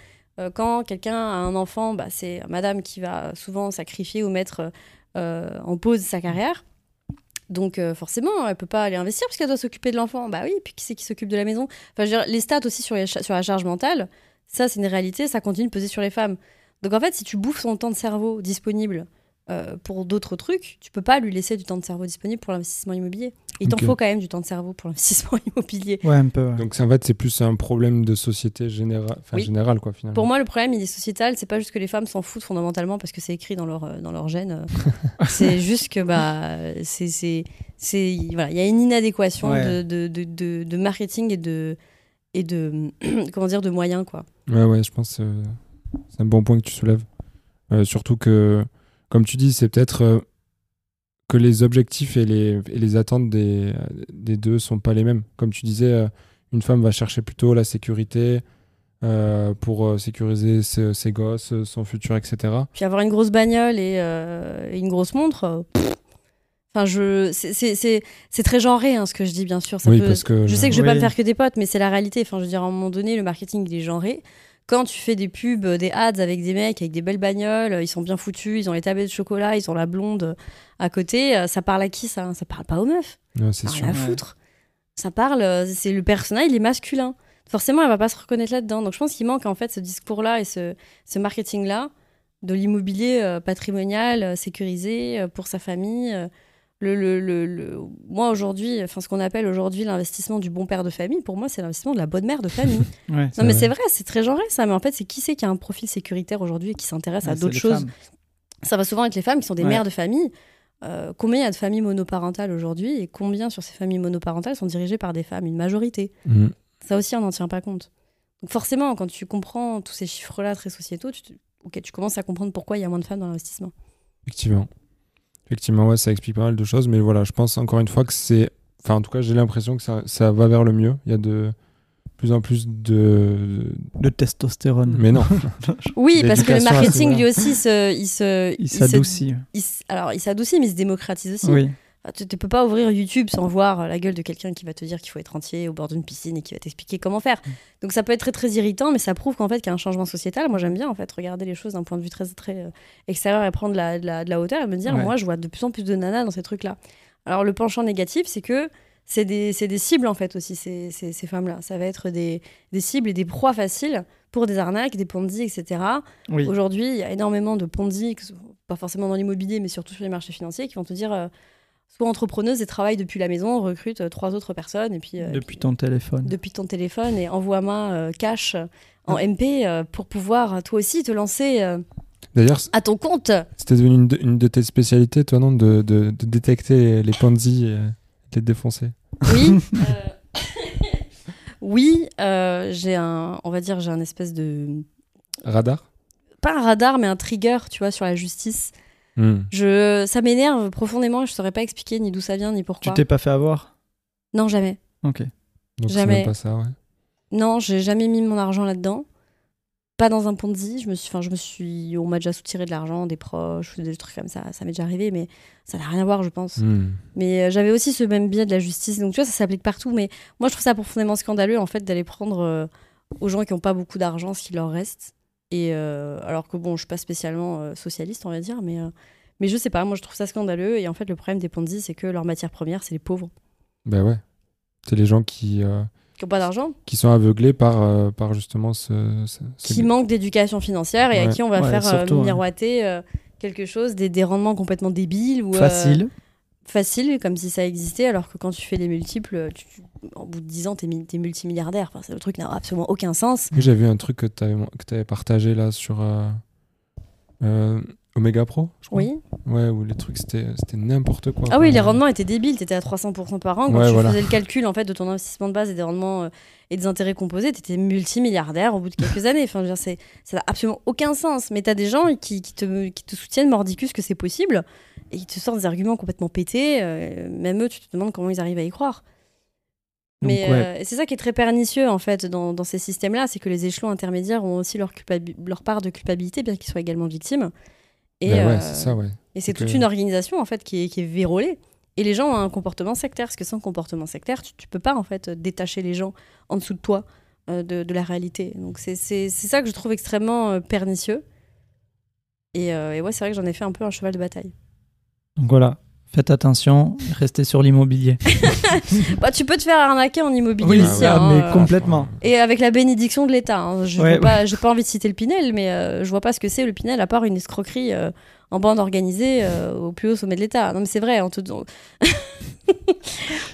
Quand quelqu'un a un enfant, bah, c'est madame qui va souvent sacrifier ou mettre en pause sa carrière. Donc euh, forcément, elle peut pas aller investir parce qu'elle doit s'occuper de l'enfant. Bah oui, puis qui c'est qui s'occupe de la maison? Enfin, les stats aussi sur la charge mentale, ça c'est une réalité, ça continue de peser sur les femmes. Donc en fait, si tu bouffes son temps de cerveau disponible euh, pour d'autres trucs, tu peux pas lui laisser du temps de cerveau disponible pour l'investissement immobilier. Il t'en faut quand même du temps de cerveau pour l'investissement <laughs> immobilier. Ouais, un peu. ouais. Donc c'est- en fait, c'est plus un problème de société générale, enfin Oui. générale quoi finalement. Pour moi, le problème, il est sociétal. C'est pas juste que les femmes s'en foutent fondamentalement parce que c'est écrit dans leur, euh, dans leur gène. euh. <laughs> c'est juste que bah, c'est, c'est, c'est, voilà, il y a une inadéquation Ouais. de, de, de, de- de marketing et de, et de, <clears throat> comment dire, de moyens quoi. Ouais, ouais, je pense que euh, c'est un bon point que tu soulèves. Euh, surtout que, comme tu dis, c'est peut-être euh, que les objectifs et les, et les attentes des, des deux sont pas les mêmes. Comme tu disais, euh, une femme va chercher plutôt la sécurité euh, pour euh, sécuriser ses, ses gosses, son futur, etc. Puis avoir une grosse bagnole et, euh, et une grosse montre. pff. Enfin, je, c'est, c'est, c'est, c'est très genré hein, ce que je dis, bien sûr. Ça oui, peut- parce que Je sais que je vais pas me faire que des potes, mais c'est la réalité. Enfin, je veux dire, à un moment donné, le marketing, il est genré. Quand tu fais des pubs, euh, des ads avec des mecs avec des belles bagnoles, euh, ils sont bien foutus, ils ont les tablettes de chocolat, ils ont la blonde euh, à côté, ça parle à qui ça Ça parle pas aux meufs. Ouais, c'est Ça sûr. Ouais. foutre. Ça parle, c'est le personnage, il est masculin. Forcément, elle va pas se reconnaître là-dedans. Donc je pense qu'il manque en fait ce discours-là et ce, ce marketing-là de l'immobilier patrimonial, sécurisé pour sa famille. Le, le, le, le- Moi aujourd'hui, enfin ce qu'on appelle aujourd'hui l'investissement du bon père de famille, pour moi c'est l'investissement de la bonne mère de famille. <laughs> Ouais, non mais c'est vrai, c'est très genré ça, mais en fait c'est qui c'est qui a un profil sécuritaire aujourd'hui et qui s'intéresse ouais, à d'autres choses femmes. ça va souvent être les femmes qui sont des Ouais. mères de famille. euh, combien il y a de familles monoparentales aujourd'hui et combien sur ces familles monoparentales sont dirigées par des femmes, une majorité. Mm. Ça aussi, on n'en tient pas compte. Donc forcément, quand tu comprends tous ces chiffres-là très sociétaux, tu, te- tu commences à comprendre pourquoi il y a moins de femmes dans l'investissement. Effectivement. Effectivement, ouais, ça explique pas mal de choses, mais voilà, je pense encore une fois que c'est. Enfin, en tout cas, j'ai l'impression que ça, ça va vers le mieux. Il y a de plus en plus de. De testostérone. Mais non. <laughs> Oui, parce que le marketing, lui aussi, se, il se... Il s'adoucit. alors, il s'adoucit, mais il se démocratise aussi. Oui. Ah, Tu ne peux pas ouvrir YouTube sans voir la gueule de quelqu'un qui va te dire qu'il faut être entier au bord d'une piscine et qui va t'expliquer comment faire. Mm. Donc ça peut être très très irritant, mais ça prouve qu'en fait qu'il y a un changement sociétal. Moi j'aime bien en fait regarder les choses d'un point de vue très très euh, extérieur et prendre la- de la, de la hauteur et me dire Ouais. moi je vois de plus en plus de nanas dans ces trucs-là. Alors le penchant négatif c'est que c'est des, des cibles en fait aussi ces, ces, ces femmes-là. Ça va être des, des cibles et des proies faciles pour des arnaques, des ponzi, etc. Oui. Aujourd'hui, il y a énormément de ce- pas forcément dans l'immobilier, mais surtout sur les marchés financiers, qui vont te dire euh, soit entrepreneuse et travaille depuis la maison, recrute euh, trois autres personnes, et puis euh, Depuis puis- ton téléphone. depuis ton téléphone et envoie-moi euh, cash en MP euh, pour pouvoir toi aussi te lancer euh, D'ailleurs, à ton compte. c'était devenu une de, une de tes spécialités, toi, non de, de, de détecter les Ponzi et de les défoncer? Oui. <laughs> euh, <laughs> oui, euh, j'ai un, on va dire, j'ai un espèce de Radar? Pas un radar, mais un trigger, tu vois, sur la justice. Hmm. Je, ça m'énerve profondément. Je saurais pas expliquer ni d'où ça vient ni Tu pourquoi. t'es pas fait avoir? Non, jamais. Ok. Donc Jamais. même pas ça, ouais. Non, j'ai jamais mis mon argent là-dedans. Pas dans un Ponzi. Je me suis, enfin, je me suis, on m'a déjà soutiré de l'argent, des proches, des trucs comme ça. Ça m'est déjà arrivé, mais ça n'a rien à voir, je pense. Hmm. Mais euh, j'avais aussi ce même biais de la justice. Donc tu vois, ça s'applique partout. Mais moi, je trouve ça profondément scandaleux en fait d'aller prendre euh, aux gens qui n'ont pas beaucoup d'argent ce qui leur reste. Et euh, alors que bon, je suis pas spécialement euh, socialiste, on va dire, mais euh, mais je sais pas. Moi, je trouve ça scandaleux. Et en fait, le problème des Ponzi, c'est que leur matière première, c'est les pauvres Ben ouais. C'est les gens qui, euh, qui n'ont pas d'argent, qui sont aveuglés par, euh, par justement ce. ce- ce- qui manquent d'éducation financière et à qui on va Ouais, faire euh, ouais. miroiter euh, quelque chose, des, des rendements complètement débiles ou euh, Facile. Facile, comme si ça existait, alors que quand tu fais les multiples, tu, tu- au bout de 10 ans, t'es t'es multimilliardaire. Enfin, c'est- le truc n'a absolument aucun sens. J'ai vu un truc que tu avais, partagé là sur euh, euh, Omega Pro, je crois. Oui. Ouais, où les trucs c'était c'était n'importe quoi. Ah oui, les rendements étaient débiles. T'étais à 300% par an. Quand Ouais, tu voilà. faisais le calcul en fait de ton investissement de base et des rendements euh, et des intérêts composés, t'étais multimilliardaire au bout de quelques <laughs> années. Enfin, je veux dire, c'est- ça n'a absolument aucun sens. Mais t'as des gens qui, qui te, qui te soutiennent mordicus que c'est possible et ils te sortent des arguments complètement pétés. euh, même eux, tu te demandes comment ils arrivent à y croire. Donc, Mais ouais. euh, c'est ça qui est très pernicieux en fait dans, dans ces systèmes-là, c'est que les échelons intermédiaires ont aussi leur, part de culpabilité, bien qu'ils soient également victimes. Et, ben ouais, euh, c'est ça, ouais. et c'est Donc, toute une organisation en fait qui est, qui est vérolée. Et les gens ont un comportement sectaire, parce que sans comportement sectaire, tu, tu peux pas en fait détacher les gens en dessous de toi euh, de, de la réalité. Donc c'est ça que je trouve extrêmement euh, pernicieux. Et, euh, et ouais, c'est vrai que j'en ai fait un peu un cheval de bataille. Donc voilà. Faites attention, restez sur l'immobilier. <laughs> Bah, tu peux te faire arnaquer en immobilier Oui, aussi. ah, hein, mais euh, complètement. Et avec la bénédiction de l'État. hein. Je Ouais, vois pas, envie de citer le Pinel, mais euh, je vois pas ce que c'est le Pinel à part une escroquerie euh, en bande organisée euh, au plus haut sommet de l'État. Non mais c'est vrai, on te, <laughs>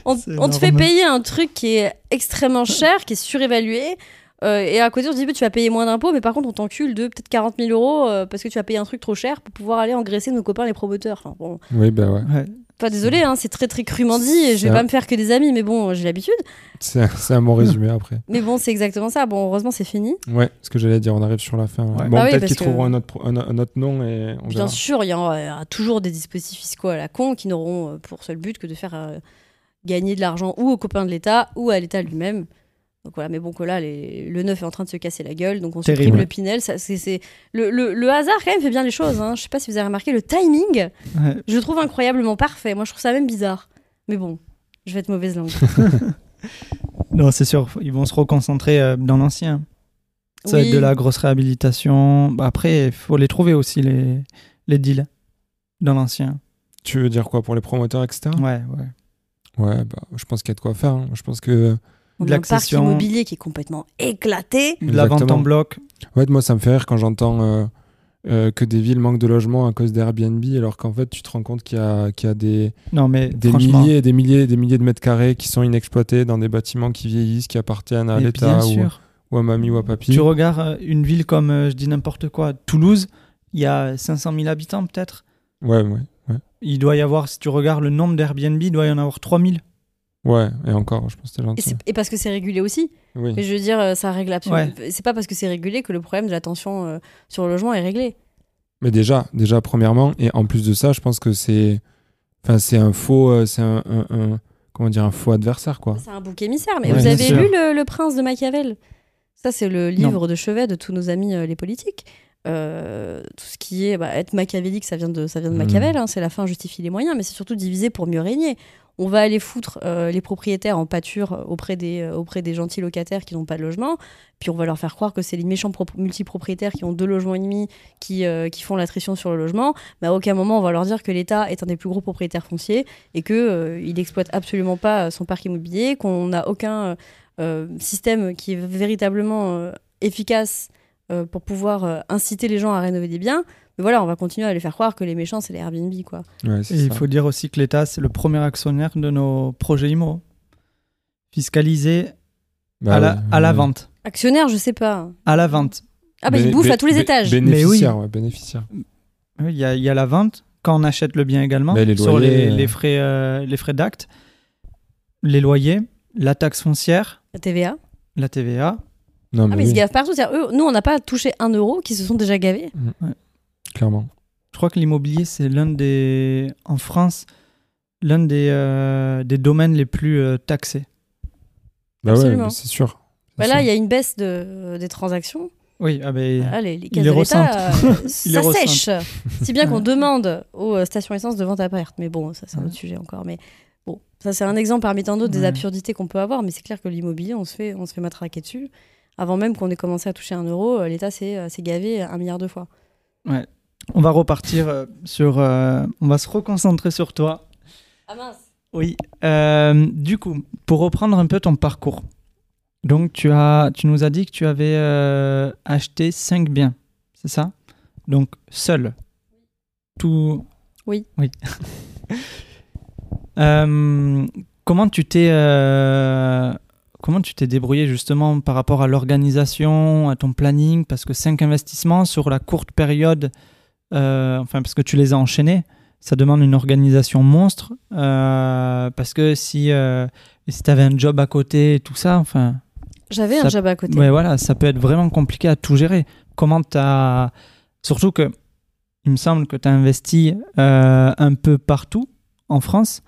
on, on- te fait payer un truc qui est extrêmement cher, qui est surévalué. Euh, et à côté, on te dit, bah, tu vas payer moins d'impôts, mais par contre, on t'encule de peut-être 40 000 euros euh, parce que tu vas payer un truc trop cher pour pouvoir aller engraisser nos copains les promoteurs. Enfin, bon, Oui, ben ouais. Désolé, hein, c'est très très crûment dit et je vais pas me faire que des amis, mais bon, j'ai l'habitude. C'est un- c'est un bon résumé après. <laughs> Mais bon, c'est exactement ça. Bon, heureusement, c'est fini. Ouais, ce que j'allais dire, on arrive sur la fin. Ouais. Bon, Bah oui, peut-être qu'ils que- trouveront un autre, un, un autre nom et on Bien verra. sûr, il y, y aura toujours des dispositifs fiscaux à la con qui n'auront euh, pour seul but que de faire euh, gagner de l'argent ou aux copains de l'État ou à l'État lui-même. Donc voilà, mais bon, que là, les- le neuf est en train de se casser la gueule, donc on Terrible. supprime le Pinel. Ça, c'est, c'est- Le, le- le hasard, quand même, fait bien les choses. Hein. Je sais pas si vous avez remarqué, le timing, Ouais. je le trouve incroyablement parfait. Moi, je trouve ça même bizarre. Mais bon, je vais être mauvaise langue. <laughs> Non, c'est sûr, ils vont se reconcentrer euh, dans l'ancien. Ça va être de la grosse réhabilitation. Bah, après, il faut les trouver aussi, les, les deals, dans l'ancien. Tu veux dire quoi pour les promoteurs, etc. Ouais, ouais. Ouais, bah, je pense qu'il y a de quoi faire. hein. Je pense que. On De a un parc immobilier qui est complètement éclaté. De la vente en bloc. Ouais, moi, ça me fait rire quand j'entends euh, euh, que des villes manquent de logements à cause d'Airbnb, alors qu'en fait, tu te rends compte qu'il y a, qu'il y a des, Non, mais des milliers et des milliers et des milliers de mètres carrés qui sont inexploités dans des bâtiments qui vieillissent, qui appartiennent à l'État ou, ou à mamie ou à papy. Tu regardes euh, une ville comme, euh, je dis n'importe quoi, Toulouse, il y a 500 000 habitants peut-être. Ouais, ouais. Ouais. Il doit y avoir, si tu regardes le nombre d'Airbnb, il doit y en avoir 3000. Ouais, et encore, je pense que Et, gentil. c'est- et parce que c'est régulé aussi. Oui. Mais je veux dire, ça règle absolument. C'est pas parce que c'est régulé que le problème de la tension euh, sur le logement est réglé. Mais déjà, déjà, premièrement, et en plus de ça, je pense que c'est. Enfin, c'est un faux. euh, C'est un, un- un- Comment dire Un faux adversaire, quoi. C'est un bouc émissaire. Mais Ouais, vous avez sûr. lu le, le Prince de Machiavel? Ça, c'est le livre de chevet de tous nos amis euh, les politiques. Euh, tout ce qui est bah, être machiavélique, ça vient de, ça vient de Mhm. Machiavel. hein, c'est la fin justifie les moyens, mais c'est surtout diviser pour mieux régner. On va aller foutre euh, les propriétaires en pâture auprès des, euh, auprès des gentils locataires qui n'ont pas de logement, puis on va leur faire croire que c'est les méchants pro- multipropriétaires qui ont deux logements et demi qui, euh, font l'attrition sur le logement. Mais à aucun moment on va leur dire que l'État est un des plus gros propriétaires fonciers et que euh, il n'exploite absolument pas son parc immobilier, qu'on n'a aucun système qui est véritablement efficace pour pouvoir inciter les gens à rénover des biens. Mais voilà, on va continuer à les faire croire que les méchants, c'est les Airbnb, quoi. Ouais, Et il faut dire aussi que l'État, c'est le premier actionnaire de nos projets IMO. Fiscalisé Bah à, la, ouais, à la ouais. vente. Actionnaire, je sais pas. À la vente. Ah bah, ils bouffent à tous les étages. Bénéficiaire, ouais, bénéficiaire. Oui, Il y, a- il y a la vente quand on achète le bien également, Bah, les sur les, euh. les frais, euh, les frais d'acte, les loyers, la taxe foncière, La TVA. la TVA. Non, Ah, mais, mais ils se oui, gavent partout. C'est-à-dire, eux, nous, on n'a pas touché un euro, qui se sont déjà gavés. Clairement. Je crois que l'immobilier, c'est l'un des, en France, l'un des, euh, des domaines les plus euh, taxés. Bah ouais, Absolument. c'est sûr. Bah là, il y a une baisse de, des transactions. Oui, ah ben, Ah, les, les caisses de l'État, euh, <laughs> ça sèche. si bien qu'on demande aux stations essence de vente à perte. Mais bon, ça, c'est un Ouais. autre sujet encore. Mais bon, ça, c'est un exemple parmi tant d'autres des Ouais. absurdités qu'on peut avoir. Mais c'est clair que l'immobilier, on se fait, on se fait matraquer dessus. Avant même qu'on ait commencé à toucher un euro, l'État s'est s'est gavé un milliard de fois. On va repartir euh, sur... euh, on va se reconcentrer sur toi. Ah mince Oui. Euh, du coup, pour reprendre un peu ton parcours. Donc, tu, as, tu nous as dit que tu avais euh, acheté 5 biens, c'est ça? Donc, seul. Tout. Oui. Oui. <laughs> Euh, comment tu t'es. euh, Comment tu t'es débrouillé justement par rapport à l'organisation, à ton planning? Parce que 5 investissements sur la courte période, euh, enfin parce que tu les as enchaînés, ça demande une organisation monstre. euh, parce que si, euh, si tu avais un job à côté et tout ça, enfin, J'avais un job à côté. ouais, voilà, ça peut être vraiment compliqué à tout gérer. Comment tu as. Surtout que il me semble que tu as investi un peu partout en France.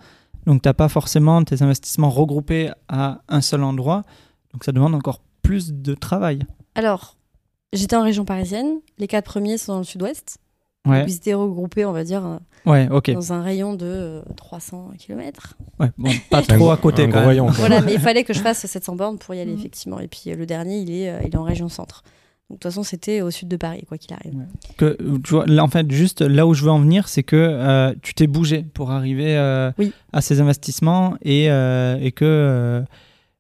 Donc, tu n'as pas forcément tes investissements regroupés à un seul endroit. Donc, ça demande encore plus de travail. Alors, j'étais en région parisienne. Les quatre premiers sont dans le sud-ouest. Ouais, Ils étaient regroupés, on va dire, euh, ouais, dans un rayon de euh, 300 km. Ouais, bon, <laughs> pas trop à côté un quand même. Voilà, mais il fallait que je fasse 700 bornes pour y aller, Mhm. effectivement. Et puis euh, le dernier, il est, euh, il est en région centre. Donc de toute façon, c'était au sud de Paris, quoi qu'il arrive. que tu vois, là, en fait juste là où je veux en venir c'est que euh, tu t'es bougé pour arriver euh, Oui. à ces investissements et, euh, et que euh,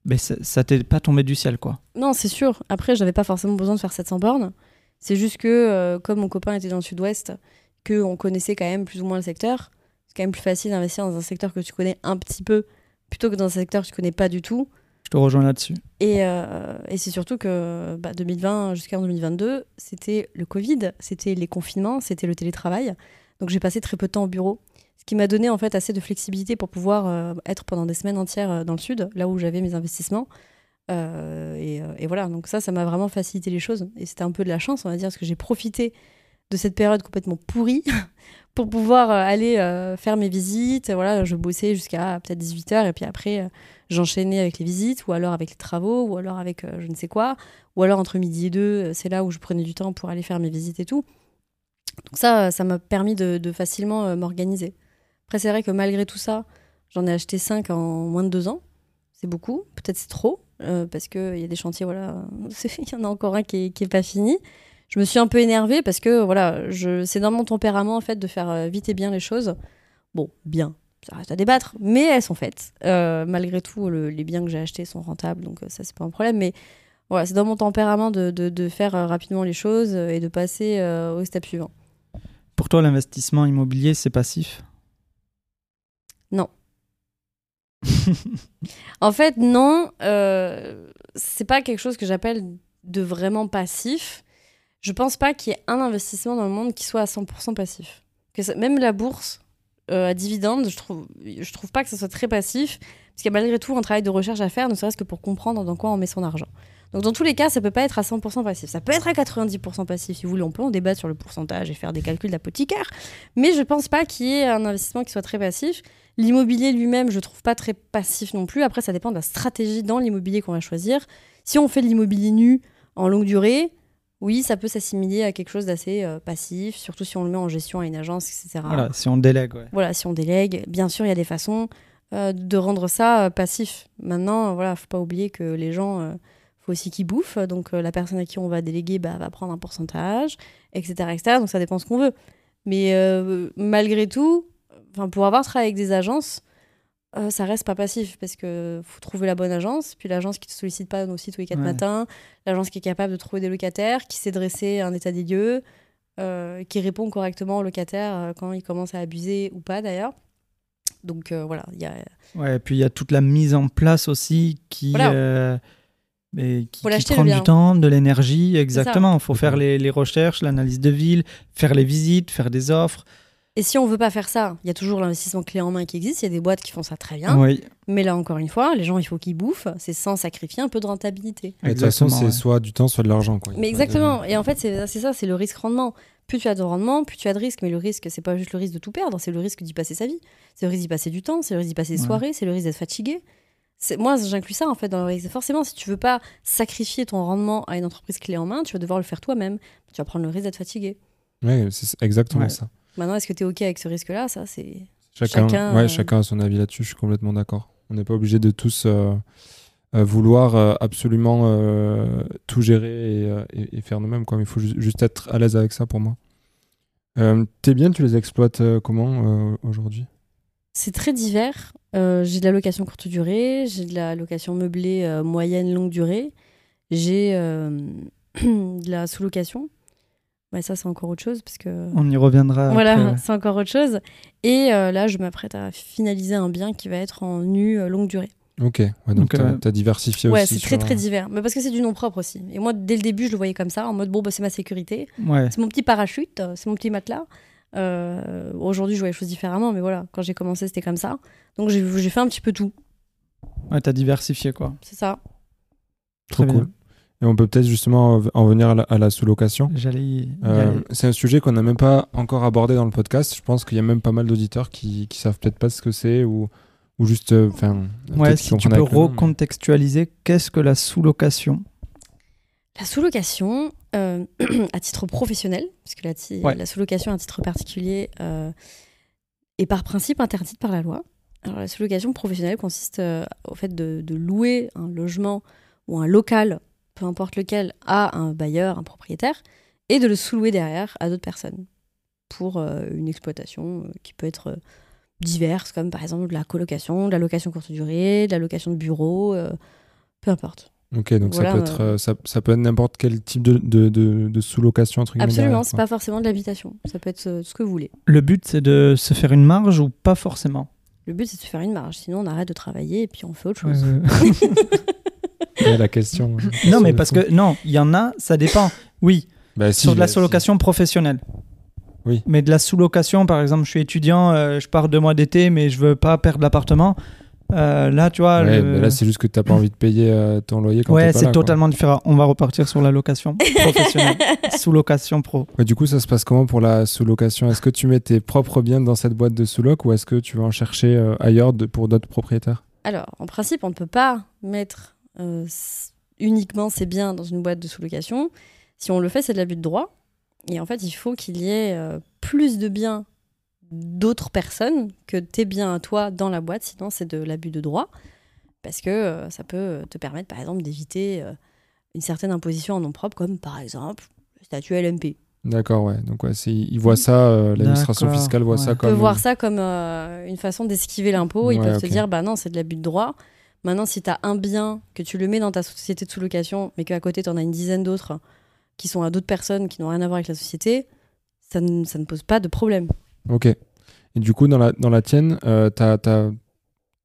ben, ça, ça t'est pas tombé du ciel quoi Non, c'est sûr. Après, j'avais pas forcément besoin de faire 700 bornes. C'est juste que, euh, comme mon copain était dans le sud-ouest, qu'on connaissait quand même plus ou moins le secteur, c'est quand même plus facile d'investir dans un secteur que tu connais un petit peu plutôt que dans un secteur que tu connais pas du tout. je te rejoins là-dessus Et, euh, et c'est surtout que bah, 2020 jusqu'en 2022, c'était le Covid, c'était les confinements, c'était le télétravail. Donc j'ai passé très peu de temps au bureau. Ce qui m'a donné en fait assez de flexibilité pour pouvoir euh, être pendant des semaines entières dans le sud, là où j'avais mes investissements. Euh, et, euh, et voilà, donc ça, ça m'a vraiment facilité les choses. Et c'était un peu de la chance, on va dire, parce que j'ai profité de cette période complètement pourrie <laughs> pour pouvoir euh, aller faire mes visites. Voilà, je bossais jusqu'à peut-être 18h et puis après, j'enchaînais avec les visites ou alors avec les travaux ou alors avec je ne sais quoi. Ou alors entre midi et deux, c'est là où je prenais du temps pour aller faire mes visites et tout. Donc ça, ça m'a permis de, facilement m'organiser. Après, c'est vrai que malgré tout ça, j'en ai acheté 5 en moins de deux ans. C'est beaucoup, peut-être c'est trop, euh, parce qu'il y a des chantiers, voilà, <laughs> il y en a encore un qui est, qui est pas fini. Je me suis un peu énervée parce que voilà, c'est dans mon tempérament en fait de faire euh, vite et bien les choses. Bon, bien, ça reste à débattre, mais elles sont faites. Euh, malgré tout, le- les biens que j'ai achetés sont rentables, donc ça c'est pas un problème. Mais voilà, c'est dans mon tempérament de, faire rapidement les choses et de passer au step suivant. pour toi l'investissement immobilier c'est passif? <laughs> En fait, non, euh, c'est pas quelque chose que j'appelle de vraiment passif. Je pense pas qu'il y ait un investissement dans le monde qui soit à 100% passif. Que ça- même la bourse, euh, à dividende, je trouve, je trouve pas que ce soit très passif, parce qu'il y a malgré tout un travail de recherche à faire, ne serait-ce que pour comprendre dans quoi on met son argent. Donc dans tous les cas, ça peut pas être à 100% passif. Ça peut être à 90% passif si vous voulez. On peut en débattre sur le pourcentage et faire des calculs d'apothicaire. Mais je pense pas qu'il y ait un investissement qui soit très passif. L'immobilier lui-même, je trouve pas très passif non plus. Après, ça dépend de la stratégie dans l'immobilier qu'on va choisir. Si on fait de l'immobilier nu en longue durée, oui, ça peut s'assimiler à quelque chose d'assez euh, passif, surtout si on le met en gestion à une agence, etc. Voilà, si on délègue. Ouais. Voilà, si on délègue. Bien sûr, il y a des façons euh, de rendre ça euh, passif. Maintenant, voilà, faut pas oublier que les gens, faut aussi qu'ils bouffent. Donc, la personne à qui on va déléguer bah, va prendre un pourcentage, etc., etc. Donc, ça dépend ce qu'on veut. Mais malgré tout, enfin, pour avoir travaillé avec des agences, euh, ça reste pas passif parce que faut trouver la bonne agence, puis l'agence qui te sollicite pas aussi tous les quatre Ouais. matins, l'agence qui est capable de trouver des locataires, qui sait dresser un état des lieux, euh, qui répond correctement aux locataires euh, quand ils commencent à abuser ou pas d'ailleurs. Donc euh, voilà, il y a Ouais, et puis il y a toute la mise en place aussi qui, Voilà. mais qui, qui prend du temps, de l'énergie, exactement. Il faut faire les, les recherches, l'analyse de ville, faire les visites, faire des offres. Et si on veut pas faire ça, il y a toujours l'investissement clé en main qui existe. Il y a des boîtes qui font ça très bien. oui, Mais là, encore une fois, les gens, il faut qu'ils bouffent. C'est sans sacrifier un peu de rentabilité. Et De toute façon, c'est ouais. soit du temps, soit de l'argent. Mais de- exactement. Et en fait, c'est c'est ça, c'est le risque-rendement. Plus tu as de rendement, plus tu as de risque. Mais le risque, c'est pas juste le risque de tout perdre, c'est le risque d'y passer sa vie. C'est le risque d'y passer du temps, c'est le risque d'y passer des Ouais. soirées, c'est le risque d'être fatigué. C'est- Moi, j'inclus ça en fait dans le risque. Forcément, si tu veux pas sacrifier ton rendement à une entreprise clé en main, tu vas devoir le faire toi-même. Tu vas prendre le risque d'être fatigué. Ouais, c'est exactement Ouais. ça. Maintenant, est-ce que tu es OK avec ce risque-là? Ça, c'est. Chacun, Chacun, ouais, euh, chacun a son avis là-dessus, je suis complètement d'accord. On n'est pas obligé de tous euh, euh, vouloir euh, absolument euh, tout gérer et, et- et faire nous-mêmes. Il faut ju- juste être à l'aise avec ça pour moi. Euh, tes biens, tu les exploites euh, comment euh, aujourd'hui? C'est très divers. Euh, j'ai de la location courte durée, j'ai de la location meublée euh, moyenne longue durée, j'ai euh, <clears throat> de la sous-location. Ouais, ça, c'est encore autre chose parce que. On y reviendra. Voilà, après, ouais. c'est encore autre chose. Et euh, là, je m'apprête à finaliser un bien qui va être en nu euh, longue durée. Ok, ouais, donc Donc, t'as euh, t'as diversifié Ouais, aussi. c'est très sur- très divers. Mais parce que c'est du nom propre aussi. Et moi, dès le début, je le voyais comme ça, en mode bon, bah, c'est ma sécurité, Ouais. c'est mon petit parachute, c'est mon petit matelas. Euh, Aujourd'hui, je vois les choses différemment, mais voilà, quand j'ai commencé, c'était comme ça. Donc j'ai j'ai fait un petit peu tout, Ouais, t'as diversifié quoi. c'est ça. Trop Très cool. Et on peut peut-être justement en- en venir à la, sous-location. J'allais y, y Euh, c'est un sujet qu'on n'a même pas encore abordé dans le podcast. Je pense qu'il y a même pas mal d'auditeurs qui, qui savent peut-être pas ce que c'est ou, ou juste. euh, Enfin, Ouais, si tu peux recontextualiser, qu'est-ce que la sous-location? La sous-location, euh, <clears throat> à titre professionnel, parce que la, ti- Ouais. la sous-location à titre particulier euh, est par principe interdite par la loi. Alors la sous-location professionnelle consiste euh, au fait de, de louer un logement ou un local, peu importe lequel, à un bailleur, un propriétaire, et de le sous-louer derrière à d'autres personnes pour euh, une exploitation euh, qui peut être euh, diverse, comme par exemple de la colocation, de la location courte durée, de la location de bureau, euh, peu importe. Ok, donc Voilà, ça peut être, euh, ça, ça peut être n'importe quel type de, de, de, de sous-location entre guillemets. Absolument, c'est pas forcément de l'habitation. Ça peut être ce que vous voulez. Le but, c'est de se faire une marge ou pas forcément? Le but, c'est de se faire une marge. Sinon, on arrête de travailler et puis on fait autre chose. Euh, Ouais, <laughs> la question. euh, <laughs> Non, mais parce que non, il y en a, ça dépend. Oui, Bah, si, sur de la si. sous-location professionnelle. Oui. Mais de la sous-location, par exemple, je suis étudiant, euh, je pars deux mois d'été, mais je veux pas perdre l'appartement. Euh, là, tu vois. Ouais, le- mais là, c'est juste que t'as pas envie de payer euh, ton loyer quand ouais, c'est quoi. totalement différent. On va repartir sur la location <laughs> professionnelle. sous-location pro. Ouais, du coup, ça se passe comment pour la sous-location? Est-ce que tu mets tes propres biens dans cette boîte de sous-loc ou est-ce que tu vas en chercher euh, ailleurs de- pour d'autres propriétaires? Alors, en principe, on ne peut pas mettre euh, uniquement ses biens dans une boîte de sous-location. Si on le fait, c'est de l'abus de droit. Et en fait, il faut qu'il y ait euh, plus de biens d'autres personnes que tes biens à toi dans la boîte. Sinon, c'est de l'abus de droit. Parce que euh, ça peut te permettre, par exemple, d'éviter euh, une certaine imposition en nom propre, comme par exemple le statut LMP. D'accord, ouais. Donc, ouais, c'est- ils voient ça, euh, l'administration fiscale voit ouais. ça On peut comme. voir ça comme euh, une façon d'esquiver l'impôt. Ils Ouais, peuvent te dire, bah non, c'est de l'abus de droit. Maintenant, si tu as un bien, que tu le mets dans ta société de sous-location, mais qu'à côté, tu en as une dizaine d'autres qui sont à d'autres personnes qui n'ont rien à voir avec la société, ça ne, ça ne pose pas de problème. Ok. Et du coup, dans la, dans la tienne, euh, t'as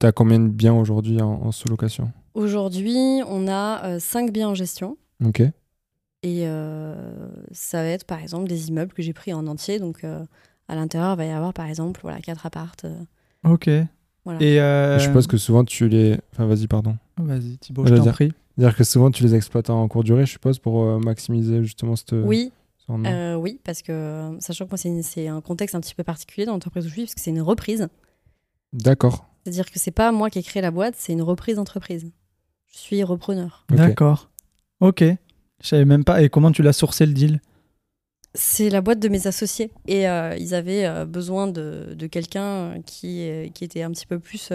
as, combien de biens aujourd'hui en, en sous-location? Aujourd'hui, on a 5 biens en gestion. Ok. Et euh, ça va être, par exemple, des immeubles que j'ai pris en entier, donc euh, À l'intérieur, il va y avoir par exemple voilà, quatre appartes. euh, Ok. Voilà. Et euh, Je suppose que souvent tu les. Enfin, vas-y, pardon. Vas-y, Thibaut, Je t'en prie. Dire que souvent tu les exploites en court durée, je suppose, pour euh, maximiser justement cette. Oui, euh, oui, parce que euh, sachant que moi, c'est un contexte un petit peu particulier dans l'entreprise où je suis, parce que c'est une reprise. D'accord. C'est-à-dire que c'est pas moi qui ai créé la boîte, c'est une reprise d'entreprise. Je suis repreneur. D'accord. Ok. Je savais même pas. Et comment tu l'as sourcé le deal? C'est la boîte de mes associés. Et euh, ils avaient euh, besoin de, de quelqu'un qui, euh, qui était un petit peu plus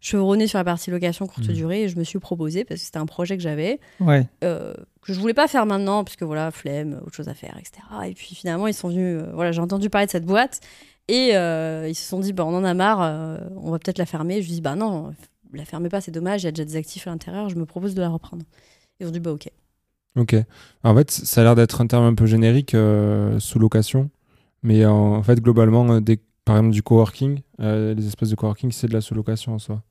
chevronné sur la partie location courte Mhm. durée. Et je me suis proposé parce que c'était un projet que j'avais, Ouais. que je voulais pas faire maintenant, parce que voilà, flemme, autre chose à faire, etc. Et puis finalement, ils sont venus. voilà, j'ai entendu parler de cette boîte. Et ils se sont dit, bah, on en a marre, on va peut-être la fermer. Je dis, bah non, la fermez pas, c'est dommage, il y a déjà des actifs à l'intérieur, je me propose de la reprendre. Ils ont dit, bah ok. Ok. En fait, ça a l'air d'être un terme un peu générique, euh, sous location. Mais en, en fait, globalement, euh, des, par exemple, du coworking, euh, les espaces de coworking, c'est de la sous-location en soi.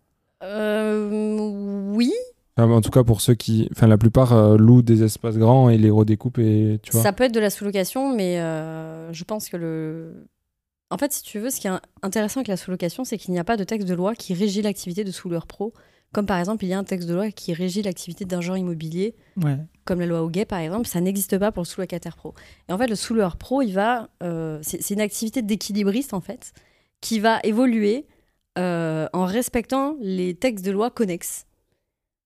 Euh, oui, Enfin, en tout cas, pour ceux qui. Enfin, la plupart louent des espaces grands et les redécoupent et tu vois. Ça peut être de la sous-location, mais je pense que le. En fait, si tu veux, ce qui est intéressant avec la sous-location, c'est qu'il n'y a pas de texte de loi qui régit l'activité de sous-loueur pro. Comme par exemple, il y a un texte de loi qui régit l'activité d'agent immobilier, Ouais. comme la loi Hoguet par exemple, ça n'existe pas pour le sous-locataire pro. Et en fait, le sous-loueur pro, il va. euh, c'est une activité d'équilibriste en fait, qui va évoluer euh, en respectant les textes de loi connexes.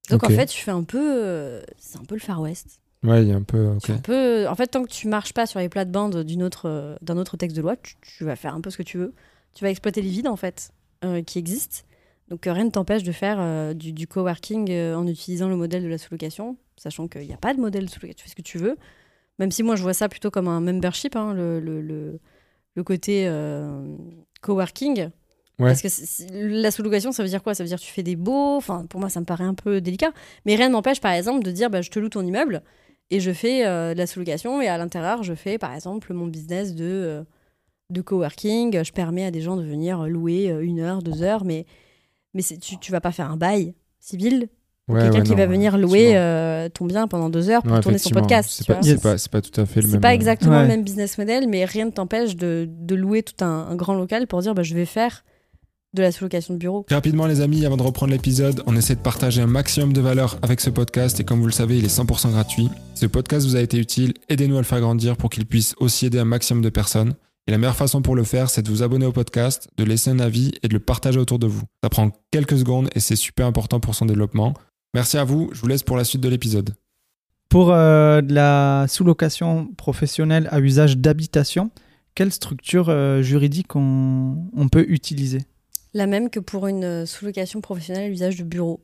Donc en fait, tu fais un peu. euh, c'est un peu le Far West. Ouais, il y a un peu. Un peu- En fait, tant que tu marches pas sur les plates-bandes d'une autre, euh, d'un autre texte de loi, tu, tu vas faire un peu ce que tu veux. Tu vas exploiter les vides, en fait, euh, qui existent. Donc, euh, rien ne t'empêche de faire euh, du, du coworking euh, en utilisant le modèle de la sous-location, sachant qu'il n'y a pas de modèle de sous-location. Tu fais ce que tu veux. Même si moi, je vois ça plutôt comme un membership, hein, le, le, le, le côté euh, coworking. Ouais. Parce que la sous-location, ça veut dire quoi? Ça veut dire que tu fais des beaux. Enfin, pour moi, ça me paraît un peu délicat. Mais rien ne m'empêche, par exemple, de dire bah, je te loue ton immeuble et je fais de la sous-location et à l'intérieur, je fais par exemple mon business de, de coworking. Je permets à des gens de venir louer une heure, deux heures, mais, mais c'est- tu, tu vas pas faire un bail civil. Ouais, Quelqu'un ouais, qui non, va venir louer euh, ton bien pendant deux heures pour Ouais, tourner son podcast. C'est pas, c'est Yes. pas, c'est pas tout à fait le C'est même. pas euh, exactement Ouais. le même business model, mais rien ne t'empêche de, de louer tout un, un grand local pour dire bah, je vais faire de la sous-location de bureau. Rapidement les amis, avant de reprendre l'épisode, on essaie de partager un maximum de valeur avec ce podcast et comme vous le savez, il est 100% gratuit. Si ce podcast vous a été utile, aidez-nous à le faire grandir pour qu'il puisse aussi aider un maximum de personnes. Et la meilleure façon pour le faire, c'est de vous abonner au podcast, de laisser un avis et de le partager autour de vous. Ça prend quelques secondes et c'est super important pour son développement. Merci à vous, je vous laisse pour la suite de l'épisode. Pour euh, de la sous-location professionnelle à usage d'habitation, quelle structure euh, juridique on, on peut utiliser? La même que pour une euh, sous-location professionnelle à l'usage de bureau.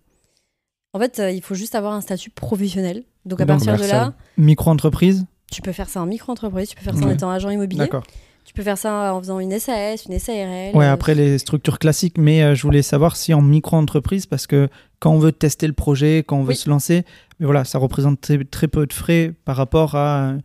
En fait, euh, il faut juste avoir un statut professionnel. Donc à Donc, partir de là, Micro-entreprise? tu peux faire ça en micro-entreprise, tu peux faire ça en étant agent immobilier, D'accord. Tu peux faire ça en faisant une SAS, une SARL. Ouais, euh, après les structures classiques, mais euh, je voulais savoir si en micro-entreprise, parce que quand on veut tester le projet, quand on veut Oui. se lancer, mais voilà, ça représente très, très peu de frais par rapport à euh,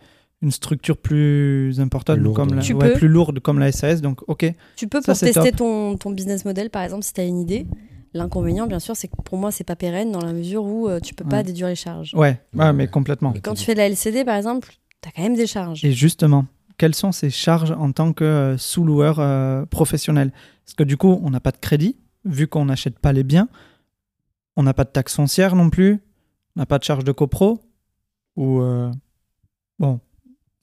une structure plus importante, Plus lourde. comme la, Tu ouais, peux. plus lourde comme la SAS. Donc, ok. Tu peux Ça, pour tester ton, ton business model, par exemple, si tu as une idée. L'inconvénient, bien sûr, c'est que pour moi, c'est pas pérenne dans la mesure où euh, tu peux pas déduire les charges. Ouais. mais complètement. Et quand tu fais de la LCD, par exemple, tu as quand même des charges. Et justement, quelles sont ces charges en tant que euh, sous-loueur euh, professionnel? Parce que du coup, on n'a pas de crédit, vu qu'on n'achète pas les biens. On n'a pas de taxe foncière non plus. On n'a pas de charge de copro. Ou. euh, Bon,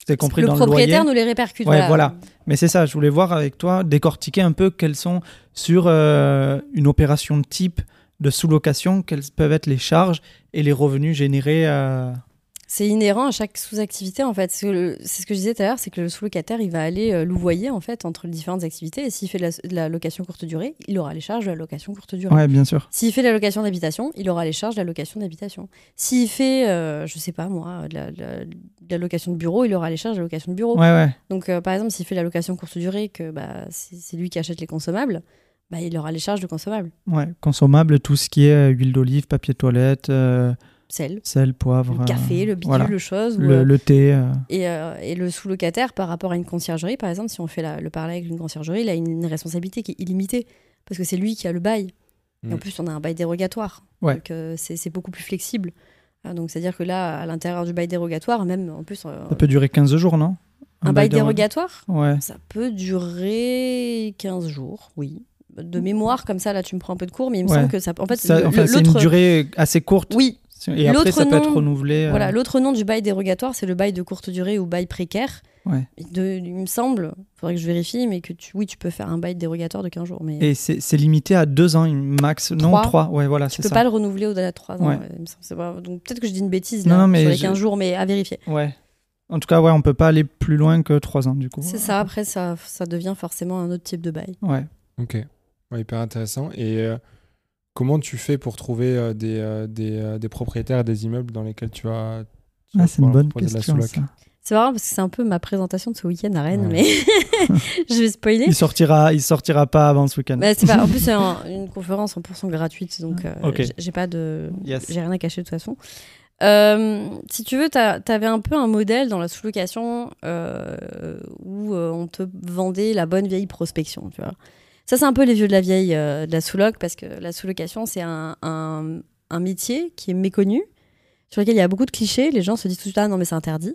c'est compris le dans le loyer. propriétaire nous les répercute. Ouais, voilà. Mais c'est ça, je voulais voir avec toi, décortiquer un peu quelles sont, sur euh, une opération de type de sous-location, quelles peuvent être les charges et les revenus générés. euh, C'est inhérent à chaque sous-activité en fait. C'est ce que je disais tout à l'heure, c'est que le sous-locataire il va aller euh, louvoyer en fait entre les différentes activités. Et s'il fait de la, de la location courte durée, il aura les charges de la location courte durée. Ouais, bien sûr. S'il fait de la location d'habitation, il aura les charges de la location d'habitation. S'il fait, euh, je sais pas moi, de la, de la- de la location de bureau, il aura les charges de la location de bureau. Ouais, ouais. Donc euh, par exemple, s'il fait de la location courte durée, que bah, c'est lui qui achète les consommables, bah, il aura les charges de consommables. Ouais, consommable, tout ce qui est euh, huile d'olive, papier toilette, euh, Sel, sel, poivre. le café, euh, le bidule, voilà. le chose. le, euh, le thé. euh, Et, euh, et le sous-locataire, par rapport à une conciergerie, par exemple, si on fait la- le parallèle avec une conciergerie, il a une, une responsabilité qui est illimitée. Parce que c'est lui qui a le bail. Et en Mm. plus, on a un bail dérogatoire. Ouais. Donc, euh, c'est beaucoup plus flexible. Ah, donc, c'est-à-dire que là, à l'intérieur du bail dérogatoire, même en plus. euh, Ça peut durer 15 jours, non? Un, bail dérogatoire? Ouais. Ça peut durer 15 jours, oui. De mémoire, comme ça, là, tu me prends un peu de cours, mais il me Ouais. semble que ça. En fait, enfin, c'est une durée assez courte. Oui, Et après, L'autre ça peut être nom- renouvelé. euh, voilà. L'autre nom du bail dérogatoire, c'est le bail de courte durée ou bail précaire. Ouais. De, il me semble, faudrait que je vérifie, mais que tu, oui, tu peux faire un bail dérogatoire de 15 jours. Mais Et c'est c'est limité à deux ans, max. Non, Trois. trois. Ouais, voilà, tu peux ça. pas le renouveler au-delà de 3 ans. Ouais. il me semble. Pas- Donc peut-être que je dis une bêtise Non, là, non, mais sur les je- 15 jours, mais à vérifier. Ouais. En tout cas, ouais, on peut pas aller plus loin que trois ans, du coup. C'est ça, après, ça, ça devient forcément un autre type de bail. Ouais. Ok, Ouais, hyper intéressant. Et euh, comment tu fais pour trouver euh, des, euh, des, euh, des propriétaires des immeubles dans lesquels tu as. tu vas Ah, c'est une bonne proposer de la question. ça. C'est marrant parce que c'est un peu ma présentation de ce week-end à Rennes, Ouais. mais <laughs> je vais spoiler. Il sortira, il sortira pas avant ce week-end. Bah, pas, en plus, c'est un- une conférence 100% gratuite, donc euh, Ok. j- j'ai pas de, Yes. j'ai rien à cacher de toute façon. Euh, si tu veux, tu avais un peu un modèle dans la sous-location euh, où euh, on te vendait la bonne vieille prospection, tu vois. Ça, c'est un peu les vieux de la vieille euh, de la sous-loc parce que la sous-location, c'est un, un, un métier qui est méconnu, sur lequel il y a beaucoup de clichés. Les gens se disent tout ça, non mais c'est interdit.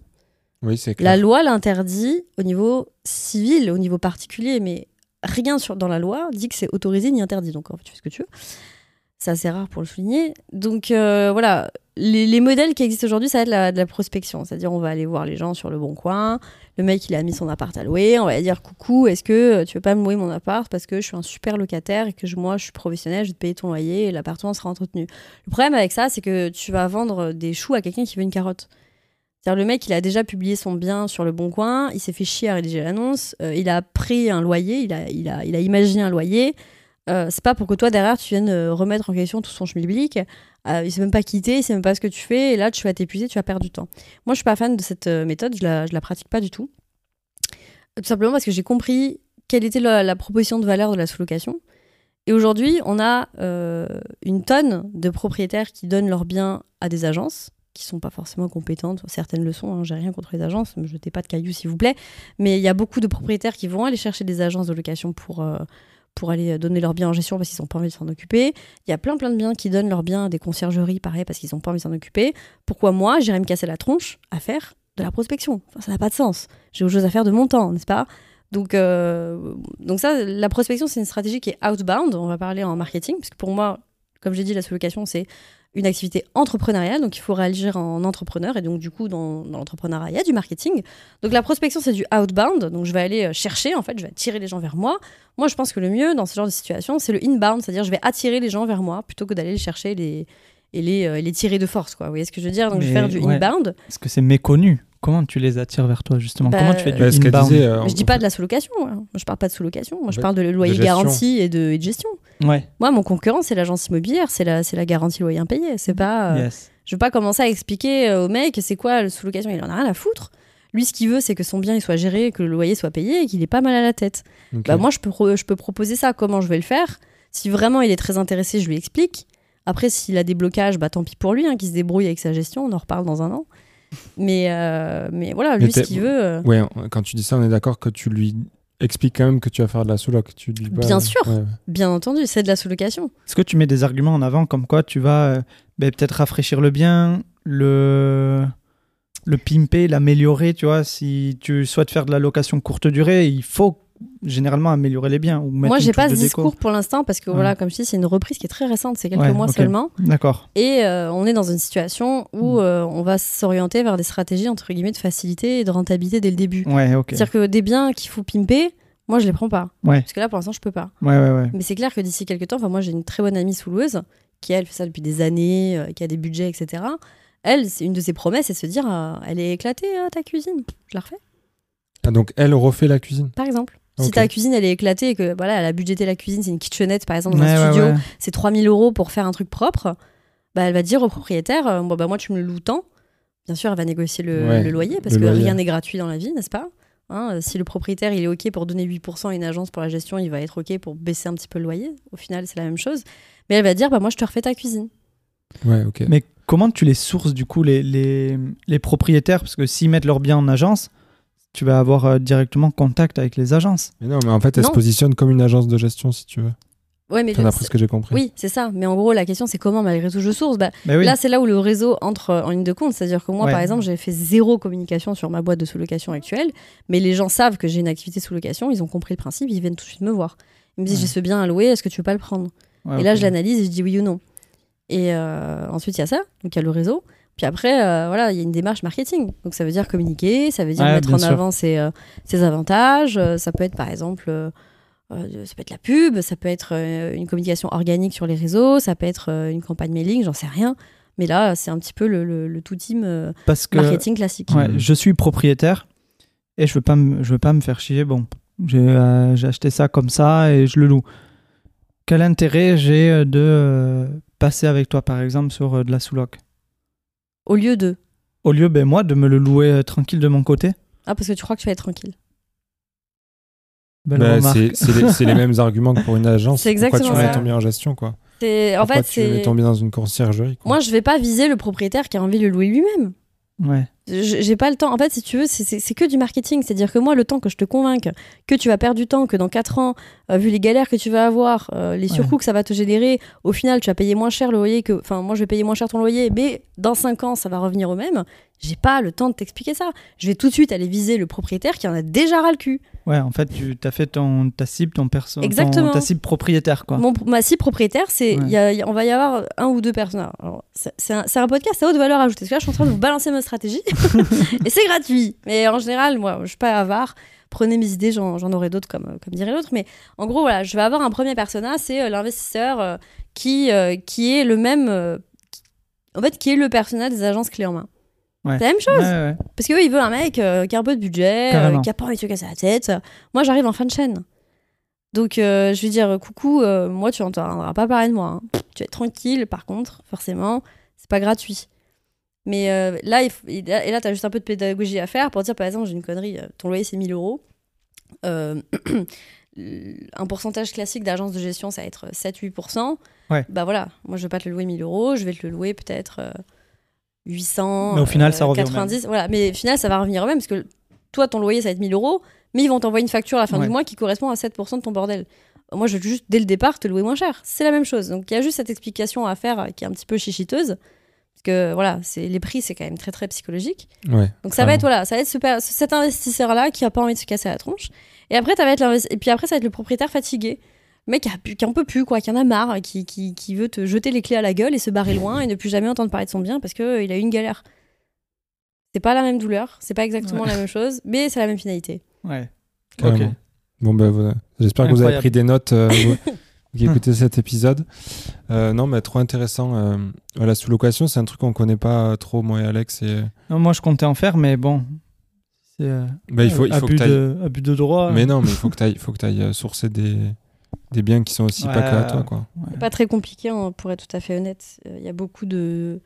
Oui, c'est La loi l'interdit au niveau civil, au niveau particulier, mais rien sur, dans la loi dit que c'est autorisé ni interdit. Donc en fait, tu fais ce que tu veux. C'est assez rare pour le souligner. Donc euh, voilà, les, les modèles qui existent aujourd'hui, ça va être de la prospection. C'est-à-dire, on va aller voir les gens sur le bon coin. Le mec, il a mis son appart à louer. On va dire Coucou, est-ce que tu veux pas me louer mon appart parce que je suis un super locataire et que moi, je suis professionnel, je vais te payer ton loyer et l'appartement sera entretenu. Le problème avec ça, c'est que tu vas vendre des choux à quelqu'un qui veut une carotte. C'est-à-dire le mec, il a déjà publié son bien sur le bon coin, il s'est fait chier à rédiger l'annonce, euh, il a pris un loyer, il a, il a, il a imaginé un loyer. Euh, c'est pas pour que toi derrière tu viennes euh, remettre en question tout son schmilblick. Euh, il sait même pas quitté, il sait même pas ce que tu fais, et là tu vas t'épuiser, tu vas perdre du temps. Moi je suis pas fan de cette euh, méthode, je la, je la pratique pas du tout. Tout simplement parce que j'ai compris quelle était la, proposition de valeur de la sous-location. Et aujourd'hui, on a une tonne de propriétaires qui donnent leurs biens à des agences qui sont pas forcément compétentes. Certaines le sont, hein, j'ai rien contre les agences, ne me jetez pas de cailloux s'il vous plaît. Mais il y a beaucoup de propriétaires qui vont aller chercher des agences de location pour, pour aller donner leurs biens en gestion parce qu'ils n'ont pas envie de s'en occuper. Il y a plein plein de biens qui donnent leurs biens à des conciergeries, pareil, parce qu'ils n'ont pas envie de s'en occuper. Pourquoi moi, j'irais me casser la tronche à faire de la prospection? Enfin, Ça n'a pas de sens. J'ai autre chose à faire de mon temps, n'est-ce pas? Donc, euh, donc ça, la prospection, c'est une stratégie qui est outbound. On va parler en marketing, parce que pour moi, comme j'ai dit, la sous-location, c'est une activité entrepreneuriale, donc il faut réagir en entrepreneur, et donc du coup, dans, dans l'entrepreneuriat, il y a du marketing. Donc la prospection, c'est du outbound, donc je vais aller euh, chercher, en fait, je vais attirer les gens vers moi. Moi, je pense que le mieux dans ce genre de situation, c'est le inbound, c'est-à-dire je vais attirer les gens vers moi, plutôt que d'aller les chercher les, et les, euh, les tirer de force, quoi. Vous voyez ce que je veux dire? Donc je vais faire du ouais. inbound. Parce que c'est méconnu. Comment tu les attires vers toi, justement Bah, Comment tu fais du Bah, inbound disait, euh, je dis pas de la sous-location, moi. Moi, je parle pas de sous-location, moi je parle de loyer gestion. garanti et de, et de gestion. Ouais. Moi, mon concurrent, c'est l'agence immobilière, c'est la, c'est la garantie loyer impayé. C'est pas. euh, Yes. Je veux pas commencer à expliquer euh, au mec c'est quoi le sous-location. Il en a rien à foutre. Lui, ce qu'il veut, c'est que son bien il soit géré, que le loyer soit payé et qu'il ait pas mal à la tête. Bah, moi, je peux, je peux proposer ça. Comment je vais le faire? Si vraiment il est très intéressé, je lui explique. Après, s'il a des blocages, bah tant pis pour lui, hein, qu'il se débrouille avec sa gestion. On en reparle dans un an. Mais, euh, mais voilà, Mais lui, ce t'es- qu'il veut. euh, Ouais, quand tu dis ça, on est d'accord que tu lui expliques quand même que tu vas faire de la sous-loc. Tu dis pas- Bien sûr. Ouais, ouais. Bien entendu, c'est de la sous-location. Est-ce que tu mets des arguments en avant comme quoi tu vas euh, ben, peut-être rafraîchir le bien, le, le pimper, l'améliorer, tu vois Si tu souhaites faire de la location courte durée, il faut généralement améliorer les biens. Ou mettre Moi, j'ai pas de ce déco. discours pour l'instant parce que Ouais. voilà, comme je dis, c'est une reprise qui est très récente, c'est quelques Ouais, mois seulement. D'accord. Et euh, on est dans une situation où Mm. euh, on va s'orienter vers des stratégies entre guillemets de facilité et de rentabilité dès le début. Ouais, ok. C'est-à-dire que des biens qu'il faut pimper, moi je les prends pas. Ouais. Parce que là pour l'instant je peux pas. Ouais, ouais, ouais. Mais c'est clair que d'ici quelques temps, enfin moi j'ai une très bonne amie souloueuse qui elle fait ça depuis des années, euh, qui a des budgets, etc. Elle, c'est une de ses promesses, c'est de se dire, euh, elle est éclatée à ta cuisine, je la refais, Ah, donc elle refait la cuisine? par exemple. Si Ok. ta cuisine elle est éclatée et que voilà, elle a budgété la cuisine, c'est une kitchenette par exemple dans Ouais, un ouais, studio, ouais. c'est 3000 euros pour faire un truc propre, bah, elle va dire au propriétaire euh, bon, bah, Moi, tu me le loues tant. Bien sûr, elle va négocier le, Ouais, le loyer parce le que loyer. rien n'est gratuit dans la vie, n'est-ce pas? Hein, euh, Si le propriétaire il est OK pour donner 8% à une agence pour la gestion, il va être OK pour baisser un petit peu le loyer. Au final, c'est la même chose. Mais elle va dire bah, Moi, je te refais ta cuisine. Ouais, ok. Mais comment tu les sources du coup, les, les, les propriétaires? Parce que s'ils mettent leurs biens en agence, tu vas avoir euh, directement contact avec les agences. Mais non, mais en fait, elle Non. se positionne comme une agence de gestion, si tu veux. Ouais, mais d'après ce que j'ai compris. oui, c'est ça. Mais en gros, la question, c'est comment, malgré tout, je source bah, Bah oui. Là, c'est là où le réseau entre euh, en ligne de compte. C'est-à-dire que moi, Ouais. par exemple, j'ai fait zéro communication sur ma boîte de sous-location actuelle, mais les gens savent que j'ai une activité sous-location, ils ont compris le principe, ils viennent tout de suite me voir. Ils me disent, Ouais. j'ai ce bien à louer, est-ce que tu veux pas le prendre? Ouais, Et là, je l'analyse et je dis oui ou non. Et euh, ensuite, il y a ça, donc il y a le réseau. Puis après, euh, voilà, il y a une démarche marketing. Donc ça veut dire communiquer, ça veut dire mettre en sûr. avant ses, euh, ses avantages. Euh, ça peut être par exemple, euh, ça peut être la pub, ça peut être une communication organique sur les réseaux, ça peut être une campagne mailing, j'en sais rien. Mais là, c'est un petit peu le, le- le tout team Parce que marketing classique. ouais, je suis propriétaire et je veux pas me, je veux pas me faire chier. Bon, j'ai acheté ça comme ça et je le loue. Quel intérêt j'ai de passer avec toi, par exemple, sur de la sous-loc? Au lieu de. Au lieu, ben, moi, de me le louer euh, tranquille de mon côté Ah, parce que tu crois que tu vas être tranquille. Bah, c'est les, <laughs> mêmes arguments que pour une agence. C'est Pourquoi tu exactement mets ton bien en gestion, quoi? C'est- En Pourquoi fait, tu mets ton bien dans une conciergerie quoi? Moi, je vais pas viser le propriétaire qui a envie de le louer lui-même. Ouais. J'ai pas le temps. En fait, si tu veux, c'est- que du marketing. C'est-à-dire que moi, le temps que je te convainque que tu vas perdre du temps, que dans 4 ans, euh, vu les galères que tu vas avoir, euh, les Ouais. surcoûts que ça va te générer, au final, tu vas payer moins cher le loyer que. Enfin, moi, je vais payer moins cher ton loyer, mais dans 5 ans, ça va revenir au même. J'ai pas le temps de t'expliquer ça. Je vais tout de suite aller viser le propriétaire qui en a déjà ras le cul. Ouais, en fait, tu as fait ton, ta cible, ton perso, ton- Exactement. ta cible propriétaire, quoi. Mon, ma cible propriétaire, c'est Ouais. il y a- il y a- on va y avoir un ou deux personnes. Alors, c'est- un, un podcast à haute valeur ajoutée. Parce que là, je suis en train de vous balancer ma stratégie <laughs> et c'est gratuit. Mais en général, moi, je suis pas avare. Prenez mes idées, j'en j'en aurai d'autres, comme, comme dirait l'autre. Mais en gros, voilà, je vais avoir un premier persona, c'est euh, l'investisseur euh, qui, euh, qui est le même. qui- en fait, qui est le persona des agences clés en main. Ouais. C'est la même chose. Ouais. Parce qu'eux, ils veulent un mec euh, qui a un peu de budget, euh, qui a pas envie de se casser la tête. Moi, j'arrive en fin de chaîne. Donc, euh, je vais dire, coucou, euh, moi, tu n'entendras pas parler de moi. hein. Tu vas être tranquille, par contre, forcément, c'est pas gratuit. Mais là, il et là, tu as juste un peu de pédagogie à faire pour dire, par exemple, j'ai une connerie, ton loyer, c'est 1000 euros. <clears throat> Un pourcentage classique d'agence de gestion, ça va être 7-8%. Ouais. Bah voilà, moi, je vais pas te le louer 1000 euros, je vais te le louer peut-être 800. Mais au final, ça revient au 90. Voilà, mais au final, ça va revenir au même parce que toi, ton loyer, ça va être 1000 euros, mais ils vont t'envoyer une facture à la fin Ouais. du mois qui correspond à 7% de ton bordel. Moi, je vais juste, dès le départ, te louer moins cher. C'est la même chose. Donc, il y a juste cette explication à faire euh, qui est un petit peu chichiteuse. Parce que, voilà, c'est les prix, c'est quand même très, très psychologique. Ouais. Donc, ça va être, voilà, ça va être cet investisseur-là qui a pas envie de se casser la tronche. Et après, ça va être et puis après, ça va être le propriétaire fatigué. Mec qui, a pu- qui en peut plus, quoi, qui en a marre, qui, qui, qui veut te jeter les clés à la gueule et se barrer loin et ne plus jamais entendre parler de son bien parce qu'il il a eu une galère. C'est pas la même douleur, c'est pas exactement Ouais. la même chose, mais c'est la même finalité. Ouais. Carrément. Ok. Bon, ben voilà. J'espère que vous avez pris des notes euh, <laughs> vous qui écoutez cet épisode. Euh, non, mais trop intéressant. Euh, la sous-location, c'est un truc qu'on connaît pas trop, moi et Alex. Et... Non, moi, je comptais en faire, mais bon. C'est euh, Bah, il faut, il faut abus, que tu de, abus de droit. Mais non, mais il faut que tu ailles, faut que t'ailles, euh, sourcer des, des biens qui sont aussi pas que à toi. Quoi. Ouais. Pas très compliqué, hein, pour être tout à fait honnête. Euh, Il y a beaucoup de.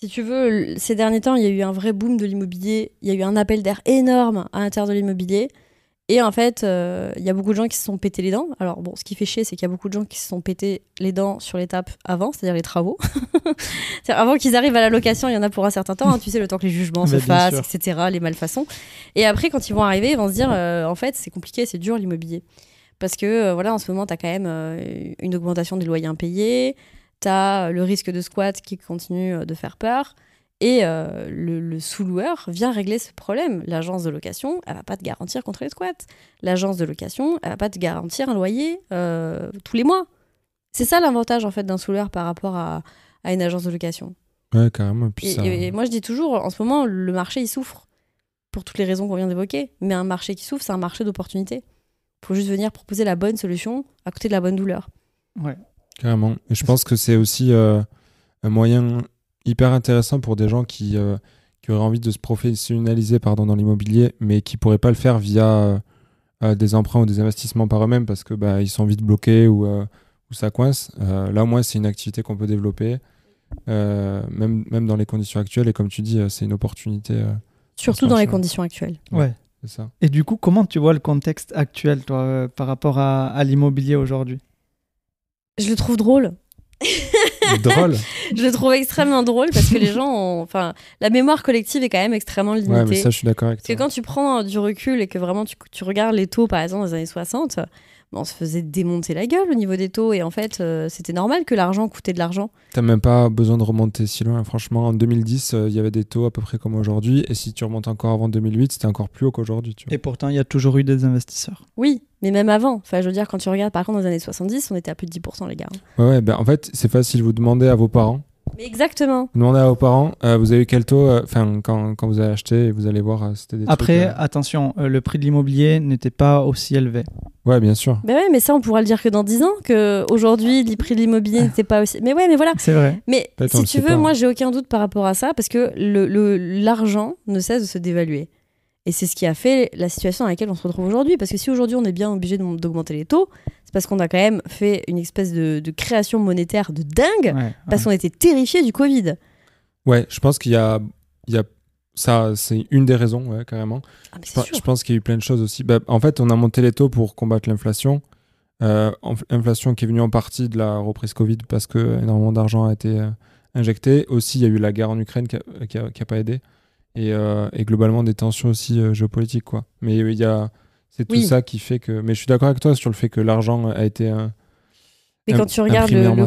Si tu veux, ces derniers temps, il y a eu un vrai boom de l'immobilier. Il y a eu un appel d'air énorme à l'intérieur de l'immobilier. Et en fait, euh, il y a beaucoup de gens qui se sont pété les dents. Alors, bon, ce qui fait chier, c'est qu'il y a beaucoup de gens qui se sont pété les dents sur l'étape avant, c'est-à-dire les travaux. <laughs> C'est-à-dire avant qu'ils arrivent à la location, il y en a pour un certain temps. hein, tu sais, le temps que les jugements <laughs> se Bah, bien fassent, sûr. etc., les malfaçons. Et après, quand ils vont arriver, ils vont se dire euh, en fait, c'est compliqué, c'est dur l'immobilier. Parce que, euh, voilà, en ce moment, tu as quand même euh, une augmentation des loyers impayés, tu as le risque de squat qui continue euh, de faire peur. Et euh, le, le sous-loueur vient régler ce problème. L'agence de location, elle va pas te garantir contre les squats. L'agence de location, elle va pas te garantir un loyer euh, tous les mois. C'est ça l'avantage en fait d'un sous-loueur par rapport à, à une agence de location. Ouais, carrément. Puis Et, ça... et moi je dis toujours, en ce moment, le marché il souffre pour toutes les raisons qu'on vient d'évoquer. Mais un marché qui souffre, c'est un marché d'opportunité. Il faut juste venir proposer la bonne solution à côté de la bonne douleur. Ouais. Carrément. Et je pense que c'est aussi euh, un moyen hyper intéressant pour des gens qui, euh, qui auraient envie de se professionnaliser pardon, dans l'immobilier, mais qui pourraient pas le faire via euh, des emprunts ou des investissements par eux-mêmes parce que bah, ils sont vite bloqués ou, euh, ou ça coince. Euh, là, au moins, c'est une activité qu'on peut développer, euh, même, même dans les conditions actuelles. Et comme tu dis, c'est une opportunité. euh, Surtout dans les conditions actuelles. Ouais. Ça. Et du coup, comment tu vois le contexte actuel, toi, euh, par rapport à, à l'immobilier aujourd'hui? Je le trouve drôle. <laughs> Drôle? Je le trouve extrêmement drôle parce que les gens ont. Enfin, la mémoire collective est quand même extrêmement limitée. Ouais, mais ça, je suis d'accord avec Parce que toi. quand tu prends du recul et que vraiment tu, tu regardes les taux, par exemple, des années 60, on se faisait démonter la gueule au niveau des taux. Et en fait, euh, c'était normal que l'argent coûtait de l'argent. T'as même pas besoin de remonter si loin. Franchement, en 2010, euh, il y avait des taux à peu près comme aujourd'hui. Et si tu remontes encore avant 2008, c'était encore plus haut qu'aujourd'hui. Et pourtant, il y a toujours eu des investisseurs. Oui, mais même avant. Enfin, je veux dire, quand tu regardes, par contre, dans les années 70, on était à plus de 10%, les gars. Ouais, ouais, ben, en fait, c'est facile. Vous demandez à vos parents. Mais exactement. Vous demandez à vos parents, euh, vous avez eu quel taux euh, Enfin, quand, quand vous avez acheté, vous allez voir, euh, c'était des Après, trucs, euh, attention, euh, le prix de l'immobilier n'était pas aussi élevé. Ouais, bien sûr. Mais ouais, mais ça, on pourra le dire que dans 10 ans, que aujourd'hui, les prix de l'immobilier n'étaient pas aussi. Mais ouais, mais voilà. C'est vrai. Mais si le tu veux, pas. moi, j'ai aucun doute par rapport à ça, parce que le- le- l'argent ne cesse de se dévaluer. Et c'est ce qui a fait la situation dans laquelle on se retrouve aujourd'hui. Parce que si aujourd'hui on est bien obligé d'augmenter les taux, c'est parce qu'on a quand même fait une espèce de, de création monétaire de dingue, Ouais, parce ouais. qu'on était terrifiés du Covid. Ouais, je pense qu'il y a, il y a ça, c'est une des raisons, ouais, carrément. Ah, mais Je, sûr. je pense qu'il y a eu plein de choses aussi. Bah, en fait, on a monté les taux pour combattre l'inflation. Euh, inflation qui est venue en partie de la reprise Covid parce que énormément d'argent a été euh, injecté. Aussi, il y a eu la guerre en Ukraine qui a, qui a- qui a pas aidé. Et, euh, et globalement, des tensions aussi euh, géopolitiques. Quoi. Mais euh, il y a, c'est tout ça qui fait que. Mais je suis d'accord avec toi sur le fait que l'argent a été. un- Mais quand tu regardes le,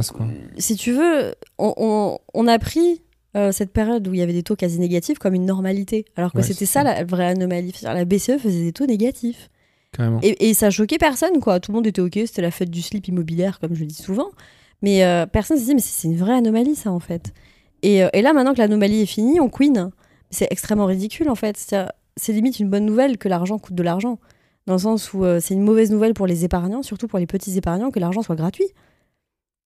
si tu veux, on, on- on a pris euh, cette période où il y avait des taux quasi négatifs comme une normalité, alors que Ouais, c'était ça ça. la vraie anomalie. La BCE faisait des taux négatifs. Carrément. Et, et ça choquait personne, quoi. Tout le monde était OK, c'était la fête du slip immobilière, comme je le dis souvent. Mais personne se disait, mais c'est une vraie anomalie, ça, en fait. Et, et là, maintenant que l'anomalie est finie, on queen. C'est extrêmement ridicule, en fait. C'est-à-dire, C'est limite une bonne nouvelle que l'argent coûte de l'argent. Dans le sens où euh, c'est une mauvaise nouvelle pour les épargnants, surtout pour les petits épargnants, que l'argent soit gratuit.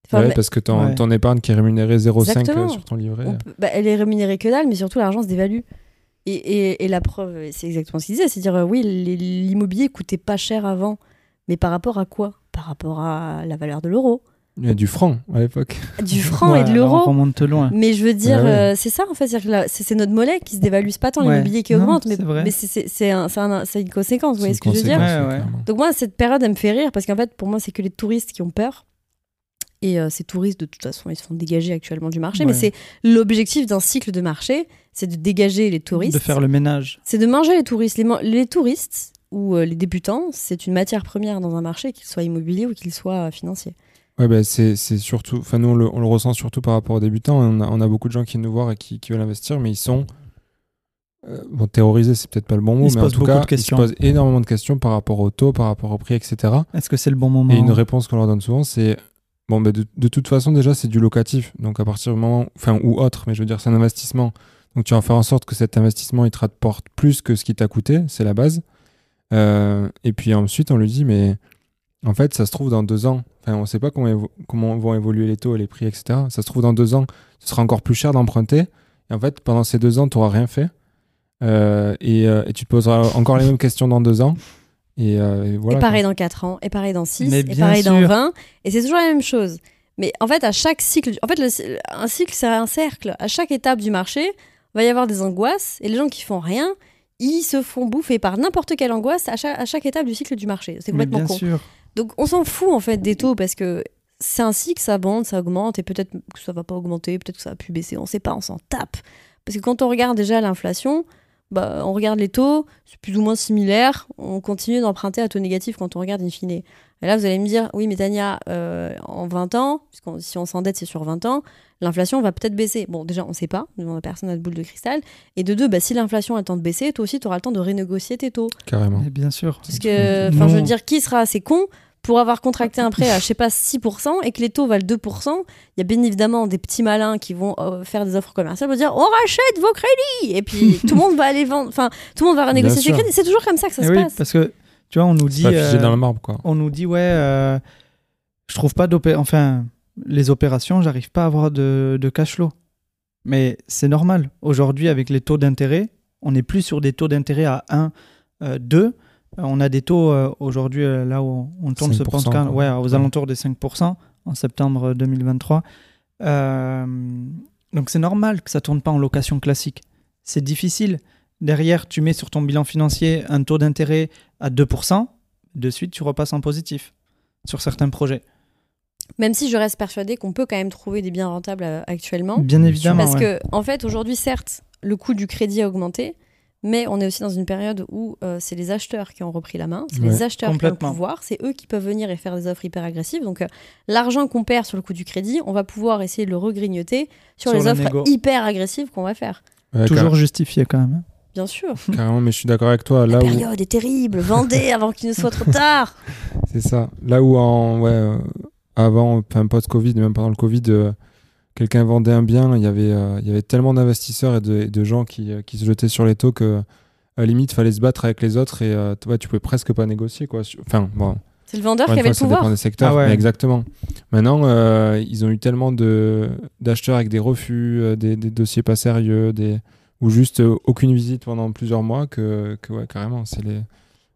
Enfin, Ouais, mais parce que ton, Ouais. ton épargne qui est rémunérée 0,5 Exactement. euh, sur ton livret. peut- bah, elle est rémunérée que dalle, mais surtout l'argent se dévalue. Et, et- et la preuve, c'est exactement ce qu'il disait, c'est dire euh, oui, l'immobilier coûtait pas cher avant, mais par rapport à quoi? Par rapport à la valeur de l'euro, Il y a du franc à l'époque. du <laughs> franc et de alors On l'euro. remonte loin. Mais je veux dire, Ouais, ouais. euh, c'est ça en fait, c'est notre monnaie qui se dévalue, pas tant Ouais. l'immobilier qui augmente, mais, c'est vrai. mais c'est- c'est c'est un- c'est un- c'est une conséquence, vous voyez ce que je veux dire. Donc moi, cette période, elle me fait rire parce qu'en fait, pour moi, c'est que les touristes qui ont peur. Et euh, ces touristes, de toute façon, ils se font dégager actuellement du marché. Mais c'est l'objectif d'un cycle de marché, c'est de dégager les touristes. De faire le ménage. C'est de manger les touristes. Les, touristes ou euh, les débutants, c'est une matière première dans un marché, qu'il soit immobilier ou qu'il soit financier. Ouais, bah, c'est c'est surtout. Enfin, nous, on le, on le ressent surtout par rapport aux débutants. On a, on a beaucoup de gens qui nous voient et qui, qui veulent investir, mais ils sont. euh, bon, terrorisés, c'est peut-être pas le bon mot, Ils mais en tout cas, de questions. ils se posent énormément de questions par rapport au taux, par rapport au prix, etc. Est-ce que c'est le bon moment Et une réponse qu'on leur donne souvent, c'est bon, bah, de, de toute façon, déjà, c'est du locatif. Donc, à partir du moment, enfin, ou autre, mais je veux dire, c'est un investissement. Donc, tu vas faire en sorte que cet investissement, il te rapporte plus que ce qui t'a coûté, c'est la base. Euh, et puis ensuite, on lui dit, mais en fait, ça se trouve dans deux ans. Enfin, on ne sait pas comment, évo- comment vont évoluer les taux et les prix, etc. Ça se trouve dans deux ans, ce sera encore plus cher d'emprunter. Et en fait, pendant ces deux ans, tu n'auras rien fait. Euh, et, euh, et tu te poseras encore les mêmes questions dans deux ans. Et, euh, et voilà. et quoi. pareil dans 4 ans, et pareil dans 6, Mais et bien pareil dans sûr. 20. Et c'est toujours la même chose. Mais en fait, à chaque cycle, en fait, le- un cycle, c'est un cercle. À chaque étape du marché, va y avoir des angoisses. Et les gens qui font rien, ils se font bouffer par n'importe quelle angoisse à chaque, à chaque étape du cycle du marché. C'est Mais complètement bien con. sûr. Donc on s'en fout en fait des taux parce que c'est un cycle, ça monte, ça augmente et peut-être que ça va pas augmenter, peut-être que ça va plus baisser, on sait pas, on s'en tape. Parce que quand on regarde déjà l'inflation, bah, on regarde les taux, c'est plus ou moins similaire, on continue d'emprunter à taux négatif quand on regarde in fine. Et là vous allez me dire, oui mais Tania, euh, en 20 ans, puisqu'on- si on s'endette c'est sur 20 ans, l'inflation va peut-être baisser. Bon déjà on sait pas, on a personne n'a de boule de cristal. Et de deux, bah, si l'inflation a le temps de baisser, toi aussi tu auras le temps de renégocier tes taux. Carrément. Bien sûr. Parce que, enfin, je veux dire, qui sera assez con pour avoir contracté un prêt à, je sais pas, 6% et que les taux valent 2%, il y a bien évidemment des petits malins qui vont euh, faire des offres commerciales pour dire on rachète vos crédits et puis <laughs> tout le monde va aller vendre, enfin tout le monde va renégocier ses crédits. C'est toujours comme ça que ça Eh se oui, passe. parce que tu vois, on nous dit. figé euh, dans le marbre, quoi. on nous dit ouais, euh, je trouve pas d'opé... Enfin, les opérations, j'arrive pas à avoir de, de cash flow. Mais c'est normal. Aujourd'hui, avec les taux d'intérêt, on n'est plus sur des taux d'intérêt à 1, euh, 2. On a des taux euh, aujourd'hui, euh, là où on tourne ce 5%, pense quoi. ouais, aux Ouais. alentours des 5% en septembre 2023. Euh, donc c'est normal que ça tourne pas en location classique. C'est difficile. Derrière, tu mets sur ton bilan financier un taux d'intérêt à 2%, de suite tu repasses en positif sur certains projets. Même si je reste persuadée qu'on peut quand même trouver des biens rentables euh, actuellement. Bien évidemment. Parce ouais. que, en fait, aujourd'hui, certes, le coût du crédit a augmenté, Mais on est aussi dans une période où euh, c'est les acheteurs qui ont repris la main, c'est Ouais. les acheteurs qui ont le pouvoir, c'est eux qui peuvent venir et faire des offres hyper agressives. Donc euh, l'argent qu'on perd sur le coût du crédit, on va pouvoir essayer de le regrignoter sur, Sur les le offres négo. hyper agressives qu'on va faire. Ouais, Toujours justifié quand même. Bien sûr. car- <laughs> carrément, mais je suis d'accord avec toi. La Là où, période est terrible. Vendez <laughs> avant qu'il ne soit trop tard. c'est ça. Là où en, ouais, euh, avant, enfin, post-Covid, même pendant le Covid, euh, quelqu'un vendait un bien, il y avait, euh, il y avait tellement d'investisseurs et de, et de gens qui, euh, qui se jetaient sur les taux que, à la limite, fallait se battre avec les autres et euh, tu vois, tu pouvais presque pas négocier, quoi. Enfin, bon. C'est le vendeur qui avait fois, le ça dépend pouvoir. des secteurs, Ah ouais. mais exactement. Maintenant, euh, ils ont eu tellement de d'acheteurs avec des refus, euh, des, des dossiers pas sérieux, des ou juste euh, aucune visite pendant plusieurs mois que, que ouais, carrément, c'est les.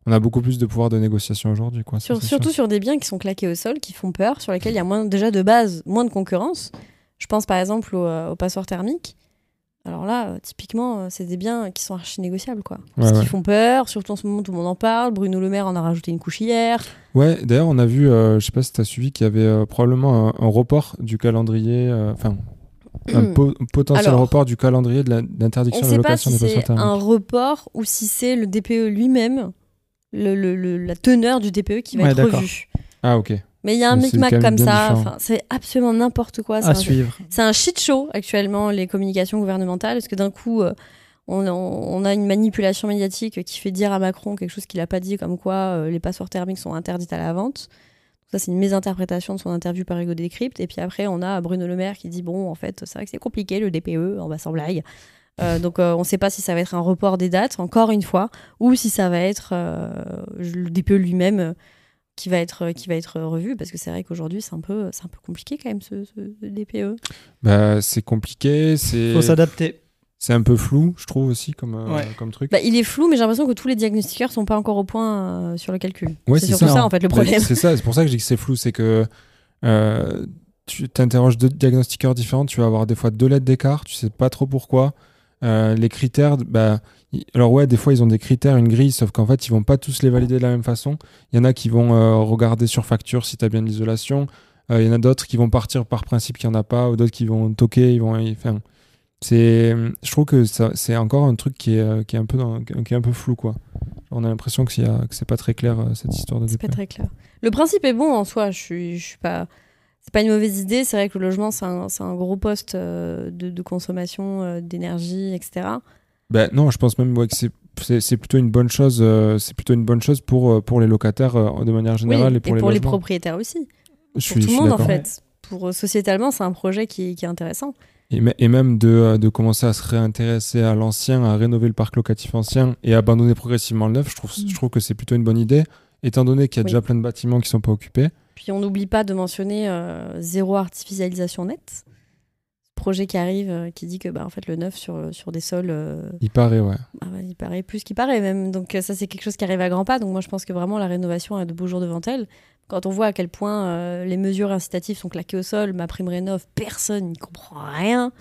On a beaucoup plus de pouvoir de négociation aujourd'hui, quoi. Sur- surtout sûr. sur des biens qui sont claqués au sol, qui font peur, sur lesquels il y a moins, déjà de base moins de concurrence. Je pense par exemple au, euh, au passoire thermique. Alors là, euh, typiquement, euh, c'est des biens qui sont archi négociables, quoi. Parce Ouais, qu'ils font peur, surtout en ce moment, tout le monde en parle. Bruno Le Maire en a rajouté une couche hier. Ouais, d'ailleurs, on a vu, je sais pas si tu as suivi, qu'il y avait probablement un, un report du calendrier, enfin, un po- potentiel Alors, report du calendrier de la- On d'interdiction ne de sait pas location si des passoires c'est un thermiques. report ou si c'est le DPE lui-même, le, le- le- la teneur du DPE qui va Ouais, être revue. Ah, ok. Mais il y a un micmac comme ça. Enfin, c'est absolument n'importe quoi. C'est À un- suivre. C'est un shit show actuellement, les communications gouvernementales, parce que d'un coup, euh, on, on- on a une manipulation médiatique qui fait dire à Macron quelque chose qu'il n'a pas dit, comme quoi euh, les passoires thermiques sont interdites à la vente? Ça, c'est une mésinterprétation de son interview par Ego Décrypte. Et puis après, on a Bruno Le Maire qui dit Bon, en fait, c'est vrai que c'est compliqué le DPE, on va sans blague. Euh, donc, euh, on ne sait pas si ça va être un report des dates, encore une fois, ou si ça va être euh, le DPE lui-même qui va être qui va être revu parce que c'est vrai qu'aujourd'hui c'est un peu c'est un peu compliqué quand même ce, ce DPE Bah, c'est compliqué, c'est Faut s'adapter. C'est un peu flou, je trouve aussi comme, euh, Ouais. comme truc. Bah, il est flou, mais j'ai l'impression que tous les diagnostiqueurs sont pas encore au point euh, sur le calcul. Ouais, c'est surtout ça. ça. en fait le Bah, problème. c'est ça, c'est pour ça que je dis que c'est flou, c'est que euh, tu t'interroges deux diagnostiqueurs différents, tu vas avoir des fois deux lettres d'écart, tu sais pas trop pourquoi. Euh, les critères, bah, y- alors ouais, des fois ils ont des critères, une grille, sauf qu'en fait ils vont pas tous les valider de la même façon. Il y en a qui vont euh, regarder sur facture si tu as bien de l'isolation. Euh, Il y en a d'autres qui vont partir par principe qu'il n'y en a pas, ou d'autres qui vont toquer, ils vont. Enfin, c'est, je trouve que c'est encore un truc qui est, euh, qui est un peu dans- qui est un peu flou quoi. On a l'impression que, c'est pas très clair euh, cette histoire de C'est pas très clair. Le principe est bon en soi. Je suis, je suis pas. C'est pas une mauvaise idée. C'est vrai que le logement c'est un, un gros poste euh, de, de consommation euh, d'énergie, etc. Ben non, je pense même ouais, que c'est c'est plutôt une bonne chose. euh, c'est plutôt une bonne chose pour euh, pour les locataires euh, de manière générale oui, et pour les propriétaires aussi. je Pour tout suis, le monde en fait. Pour euh, sociétalement, c'est un projet qui, qui est intéressant. Et, me- et même de, euh, de commencer à se réintéresser à l'ancien, à rénover le parc locatif ancien et abandonner progressivement le neuf, je trouve, je trouve que c'est plutôt une bonne idée, étant donné qu'il y a Oui. déjà plein de bâtiments qui sont pas occupés. Puis on n'oublie pas de mentionner euh, zéro artificialisation nette. Projet qui arrive, euh, qui dit que bah, en fait, le neuf sur, sur des sols euh, Il paraît, ouais. Ah bah, il paraît plus qu'il paraît même. Donc ça c'est quelque chose qui arrive à grands pas. Donc moi je pense que vraiment la rénovation a de beaux jours devant elle. Quand on voit à quel point euh, les mesures incitatives sont claquées au sol, ma prime rénov, personne n'y comprend rien.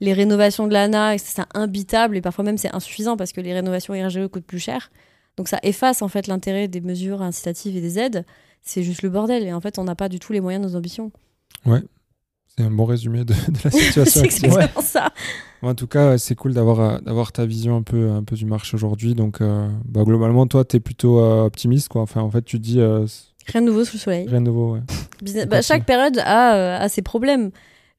Les rénovations de l'ANA, c'est imbitable et parfois même c'est insuffisant parce que les rénovations RGE coûtent plus cher. Donc ça efface en fait l'intérêt des mesures incitatives et des aides. C'est juste le bordel et en fait on n'a pas du tout les moyens de nos ambitions. C'est un bon résumé de, de la situation <laughs> c'est exactement ça. En tout cas, ouais, c'est cool d'avoir euh, d'avoir ta vision un peu un peu du marché aujourd'hui. Donc, euh, bah, globalement, toi, tu es plutôt euh, optimiste, quoi. Enfin, en fait, tu dis euh, Rien de nouveau sous le soleil. rien de nouveau, ouais. Business- bah, chaque période a, euh, a ses problèmes.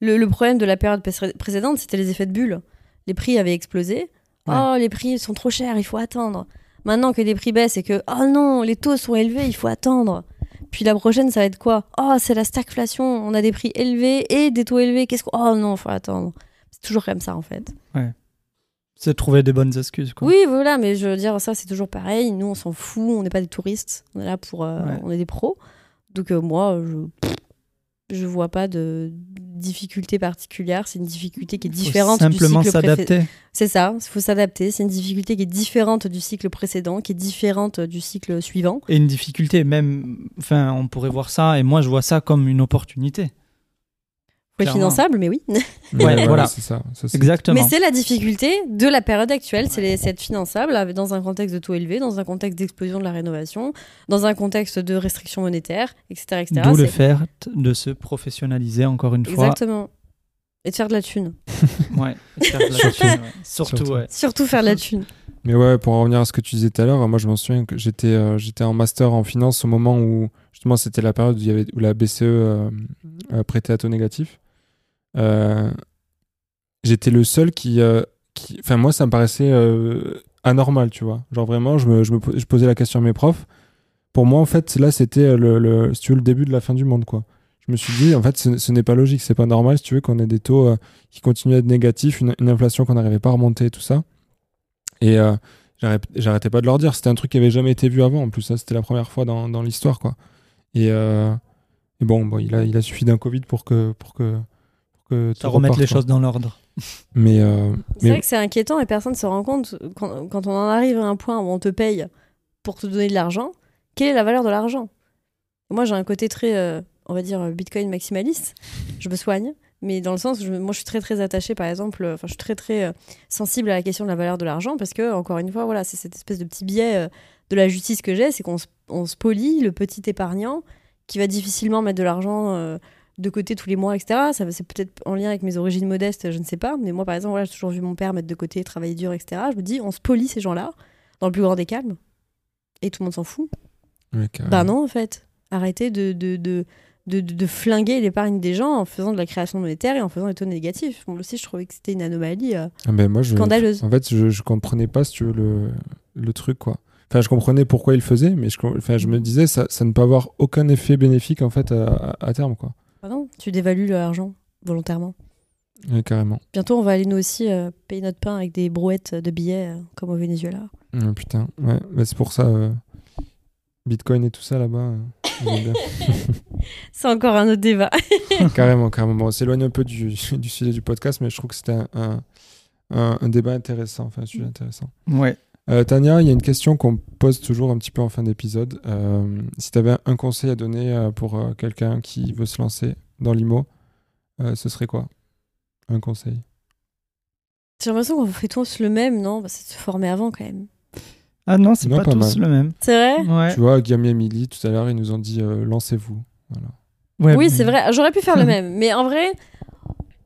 Le, le problème de la période pré- précédente, c'était les effets de bulle. Les prix avaient explosé. Ouais. Oh, les prix sont trop chers, il faut attendre. Maintenant que les prix baissent et que, oh non, les taux sont élevés, il faut attendre. Puis la prochaine, ça va être quoi? Oh, c'est la stagflation, on a des prix élevés et des taux élevés. Qu'est-ce que... Oh non, il faut attendre. C'est toujours comme ça, en fait. C'est de trouver des bonnes excuses. Quoi. Oui, voilà, mais je veux dire, ça, c'est toujours pareil. Nous, on s'en fout, on n'est pas des touristes. On est là pour... euh, Ouais. On est des pros. Donc euh, moi, je... Je vois pas de difficulté particulière. C'est une difficulté qui est Faut différente simplement du cycle précédent. s'adapter. C'est ça, il faut s'adapter. C'est une difficulté qui est différente du cycle précédent, qui est différente du cycle suivant. Et une difficulté, même, enfin, on pourrait voir ça, et moi je vois ça comme une opportunité. Finançable, mais oui. <laughs> Ouais, voilà. c'est ça. Exactement. Mais c'est la difficulté de la période actuelle, c'est être finançable dans un contexte de taux élevé, dans un contexte d'explosion de la rénovation, dans un contexte de restrictions monétaires, etc. etc. D'où le fait de se professionnaliser encore une fois. Exactement. Et de faire de la thune. <laughs> Ouais, et faire de la Surtout. thune, ouais. Surtout, Surtout. ouais. Surtout faire de la thune. Mais ouais, pour en revenir à ce que tu disais tout à l'heure, moi je m'en souviens que j'étais euh, j'étais en master en finance au moment où justement c'était la période où, il y avait, où la BCE euh, euh, prêtait à taux négatif. Euh, j'étais le seul qui, euh, qui. Enfin, moi ça me paraissait euh, anormal, tu vois. Genre vraiment, je, me, je, posais la question à mes profs. Pour moi, en fait, là c'était le, le, si le début de la fin du monde, quoi. Je me suis dit, en fait, ce, n'est pas logique, c'est pas normal, si tu veux, qu'on ait des taux qui continuent à être négatifs, une, inflation qu'on n'arrivait pas à remonter, tout ça. Et j'arrêtais pas de leur dire. C'était un truc qui avait jamais été vu avant. En plus, ça, c'était la première fois dans, dans l'histoire, quoi. Et, et bon, bon, il a, il a suffi d'un Covid pour que, pour que, que Ça reparte, les quoi. choses dans l'ordre. Mais, euh, C'est mais vrai que c'est inquiétant et personne ne se rend compte quand, quand on en arrive à un point où on te paye pour te donner de l'argent, quelle est la valeur de l'argent? Moi, j'ai un côté très, euh, on va dire, Bitcoin maximaliste. Je me soigne, mais dans le sens où je- moi, je suis très très attachée, par exemple, euh, enfin, je suis très très euh, sensible à la question de la valeur de l'argent parce que, encore une fois, voilà, c'est cette espèce de petit biais euh, de la justice que j'ai, c'est qu'on se- on spolie le petit épargnant qui va difficilement mettre de l'argent. De côté tous les mois, etc. Ça, c'est peut-être en lien avec mes origines modestes, je ne sais pas. Mais moi, par exemple, voilà, j'ai toujours vu mon père mettre de côté, travailler dur, etc. Je me dis, on spolie ces gens-là dans le plus grand des calmes. Et tout le monde s'en fout. carrément. Bah non, en fait. Arrêtez de, de, de, de, de- flinguer l'épargne des gens en faisant de la création monétaire et en faisant des taux négatifs. Moi aussi, je trouvais que c'était une anomalie euh, Ah ben, moi, je, scandaleuse. En fait, je, je comprenais pas, si tu veux, le, le truc, quoi. Enfin, je comprenais pourquoi il le faisait, mais je, enfin, je me disais, ça, ça ne peut avoir aucun effet bénéfique, en fait, à- à terme, quoi. Pardon Tu dévalues l'argent volontairement. Ouais, carrément. Bientôt, on va aller nous aussi euh, payer notre pain avec des brouettes de billets euh, comme au Venezuela. Ah, putain, ouais. Bah, c'est pour ça, euh, Bitcoin et tout ça, là-bas, euh. <laughs> C'est encore un autre débat. <laughs> carrément, carrément. Bon, on s'éloigne un peu du, du sujet du podcast, mais je trouve que c'était un, un, un- un débat intéressant, enfin, un sujet intéressant. Ouais. Euh, Tania, il y a une question qu'on pose toujours un petit peu en fin d'épisode. Euh, si tu avais un conseil à donner euh, pour euh, quelqu'un qui veut se lancer dans l'IMO, euh, ce serait quoi? Un conseil J'ai l'impression qu'on fait tous le même, non? Bah, C'est de se former avant quand même. Ah non, c'est pas, pas tous mal. le même. C'est vrai? Ouais. Tu vois, Guillaume et Emily, tout à l'heure, ils nous ont dit euh, lancez-vous. Voilà. Ouais, Oui, mais- c'est vrai. J'aurais pu faire le <laughs> même. Mais en vrai,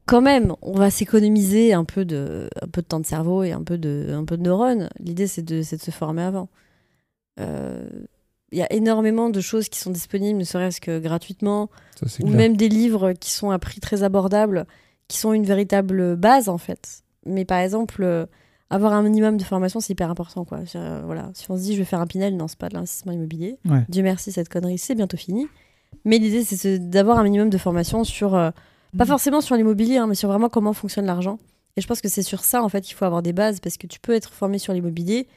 quand même, on va s'économiser un, peu de- un peu de temps de cerveau et un peu de, un peu de neurones. L'idée, c'est de, se former avant. Euh, Il y a énormément de choses qui sont disponibles, ne serait-ce que gratuitement, Ça, ou clair. même des livres qui sont à prix très abordable, qui sont une véritable base, en fait. Mais par exemple, euh, avoir un minimum de formation, c'est hyper important. Quoi. Euh, voilà. Si on se dit, je vais faire un Pinel, non, c'est pas de l'investissement immobilier. Ouais. Dieu merci, cette connerie, c'est bientôt fini. Mais l'idée, c'est ce- d'avoir un minimum de formation sur, pas Mhm. forcément sur l'immobilier, hein, mais sur vraiment comment fonctionne l'argent. Et je pense que c'est sur ça, en fait, qu'il faut avoir des bases, parce que tu peux être formé sur l'immobilier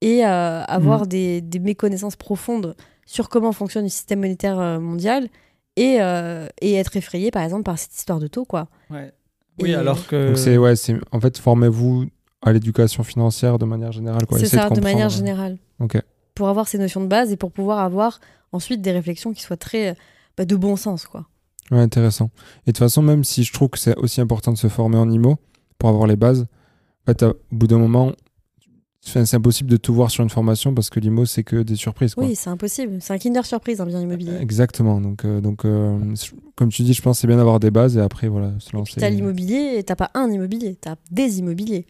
et euh, avoir des, des méconnaissances profondes sur comment fonctionne le système monétaire euh, mondial et, euh, et être effrayé, par exemple, par cette histoire de taux, quoi. Ouais. Oui, Et- alors que. Donc, c'est, ouais, c'est, en fait, formez-vous à l'éducation financière de manière générale. Quoi. C'est Essayez ça, de, manière générale. Ok. Pour avoir ces notions de base et pour pouvoir avoir ensuite des réflexions qui soient très bah, de bon sens, quoi. Ouais, intéressant. Et de toute façon, même si je trouve que c'est aussi important de se former en IMO pour avoir les bases, en fait, à- au bout d'un moment, c'est impossible de tout voir sur une formation parce que l'IMO, c'est que des surprises. Quoi. Oui, c'est impossible. C'est un Kinder Surprise, un bien immobilier. Exactement. Donc, euh, donc euh, comme tu dis, je pense que c'est bien d'avoir des bases et après, voilà, se lancer. t'as l'immobilier, et t'as pas un immobilier, t'as des immobiliers.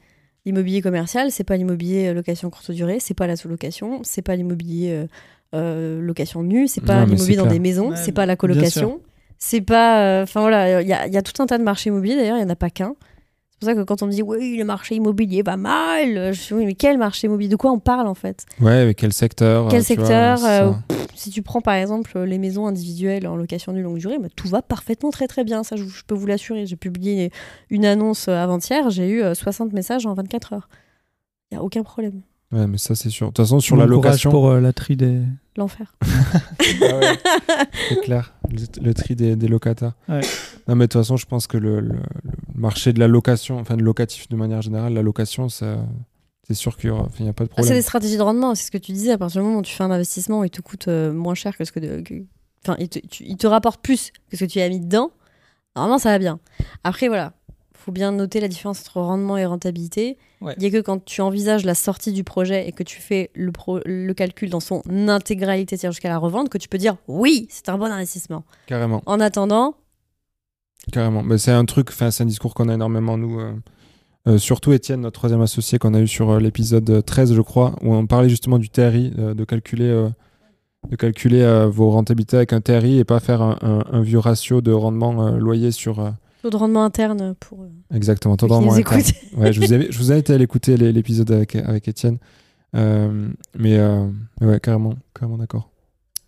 L'immobilier commercial, c'est pas l'immobilier euh, location courte durée, c'est pas la sous-location, c'est pas l'immobilier euh, euh, location nue, c'est pas l'immobilier dans clair. des maisons, Ouais, c'est pas la bien colocation, c'est pas. Enfin voilà, il y a, il y a tout un tas de marchés immobiliers d'ailleurs, il y en a pas qu'un. C'est pour ça que quand on me dit oui, le marché immobilier va mal, je suis oui, mais quel marché immobilier De quoi on parle en fait? Ouais, mais quel secteur Quel euh, vois, secteur, euh. Si tu prends par exemple les maisons individuelles en location nue longue durée, bah, tout va parfaitement très très bien, ça je, je peux vous l'assurer. J'ai publié une annonce euh, avant-hier, j'ai eu euh, 60 messages en 24 heures. Il n'y a aucun problème. Ouais, mais ça, c'est sûr. De toute façon, sur Bon la location. pour euh, la tri des. L'enfer. Ah ouais, <laughs> c'est clair, le, le tri des, des locataires. Ouais. Non, mais de toute façon, je pense que le, le- le marché de la location, enfin de locatif de manière générale, la location, ça, c'est sûr qu'il n'y a pas de Ah, c'est problème. des stratégies de rendement, c'est ce que tu disais. À partir du moment où tu fais un investissement, il te coûte euh, moins cher que ce que. de- que- Enfin, il, te, tu- il te rapporte plus que ce que tu as mis dedans. Normalement, ça va bien. Après, voilà. Faut bien noter la différence entre rendement et rentabilité. Ouais. Il n'y a que quand tu envisages la sortie du projet et que tu fais le, pro- le calcul dans son intégralité, c'est-à-dire jusqu'à la revente, que tu peux dire oui, c'est un bon investissement. Carrément, En attendant, carrément. Mais c'est un truc, c'est un discours qu'on a énormément, nous, euh, Euh, surtout Étienne, notre troisième associé qu'on a eu sur euh, l'épisode 13, je crois, où on parlait justement du TRI, euh, de calculer, euh, de calculer euh, vos rentabilités avec un TRI et pas faire un, un- un vieux ratio de rendement euh, loyer sur. euh, Taux de rendement interne pour euh, exactement, taux de rendement interne. Ouais, je vous, ai, <laughs> je vous invite à aller écouter l'épisode avec, avec Étienne. Euh, mais euh, ouais, carrément, carrément d'accord.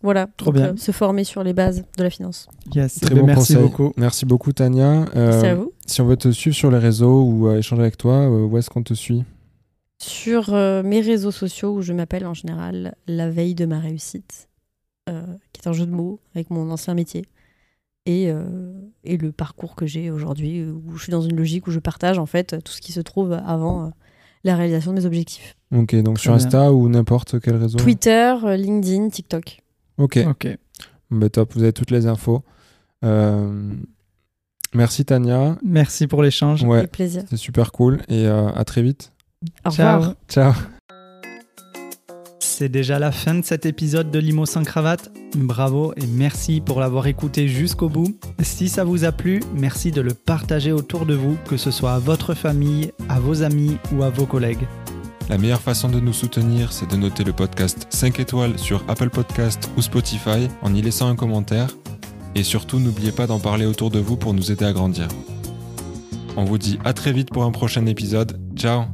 Voilà. Trop Donc, bien. euh, se former sur les bases de la finance. Yes. Très Ben, bon merci conseil. beaucoup. Merci beaucoup, Tania. Euh, Merci à vous. si on veut te suivre sur les réseaux ou euh, échanger avec toi, euh, où est-ce qu'on te suit? Sur euh, mes réseaux sociaux où je m'appelle en général La veille de ma réussite, euh, qui est un jeu de mots avec mon ancien métier. Et, euh, et le parcours que j'ai aujourd'hui, où je suis dans une logique où je partage en fait tout ce qui se trouve avant euh, la réalisation de mes objectifs. Ok, donc sur bien. Insta ou n'importe quel réseau Twitter, euh, LinkedIn, TikTok. Ok, Ok. bah, top, vous avez toutes les infos. Euh, merci Tania, Merci pour l'échange. ouais, Avec plaisir. c'est super cool et euh, à très vite. Au Ciao. revoir. Ciao. C'est déjà la fin de cet épisode de Limo sans cravate. Bravo et merci pour l'avoir écouté jusqu'au bout. Si ça vous a plu, merci de le partager autour de vous, que ce soit à votre famille, à vos amis ou à vos collègues. La meilleure façon de nous soutenir, c'est de noter le podcast 5 étoiles sur Apple Podcast ou Spotify en y laissant un commentaire. Et surtout, n'oubliez pas d'en parler autour de vous pour nous aider à grandir. On vous dit à très vite pour un prochain épisode. Ciao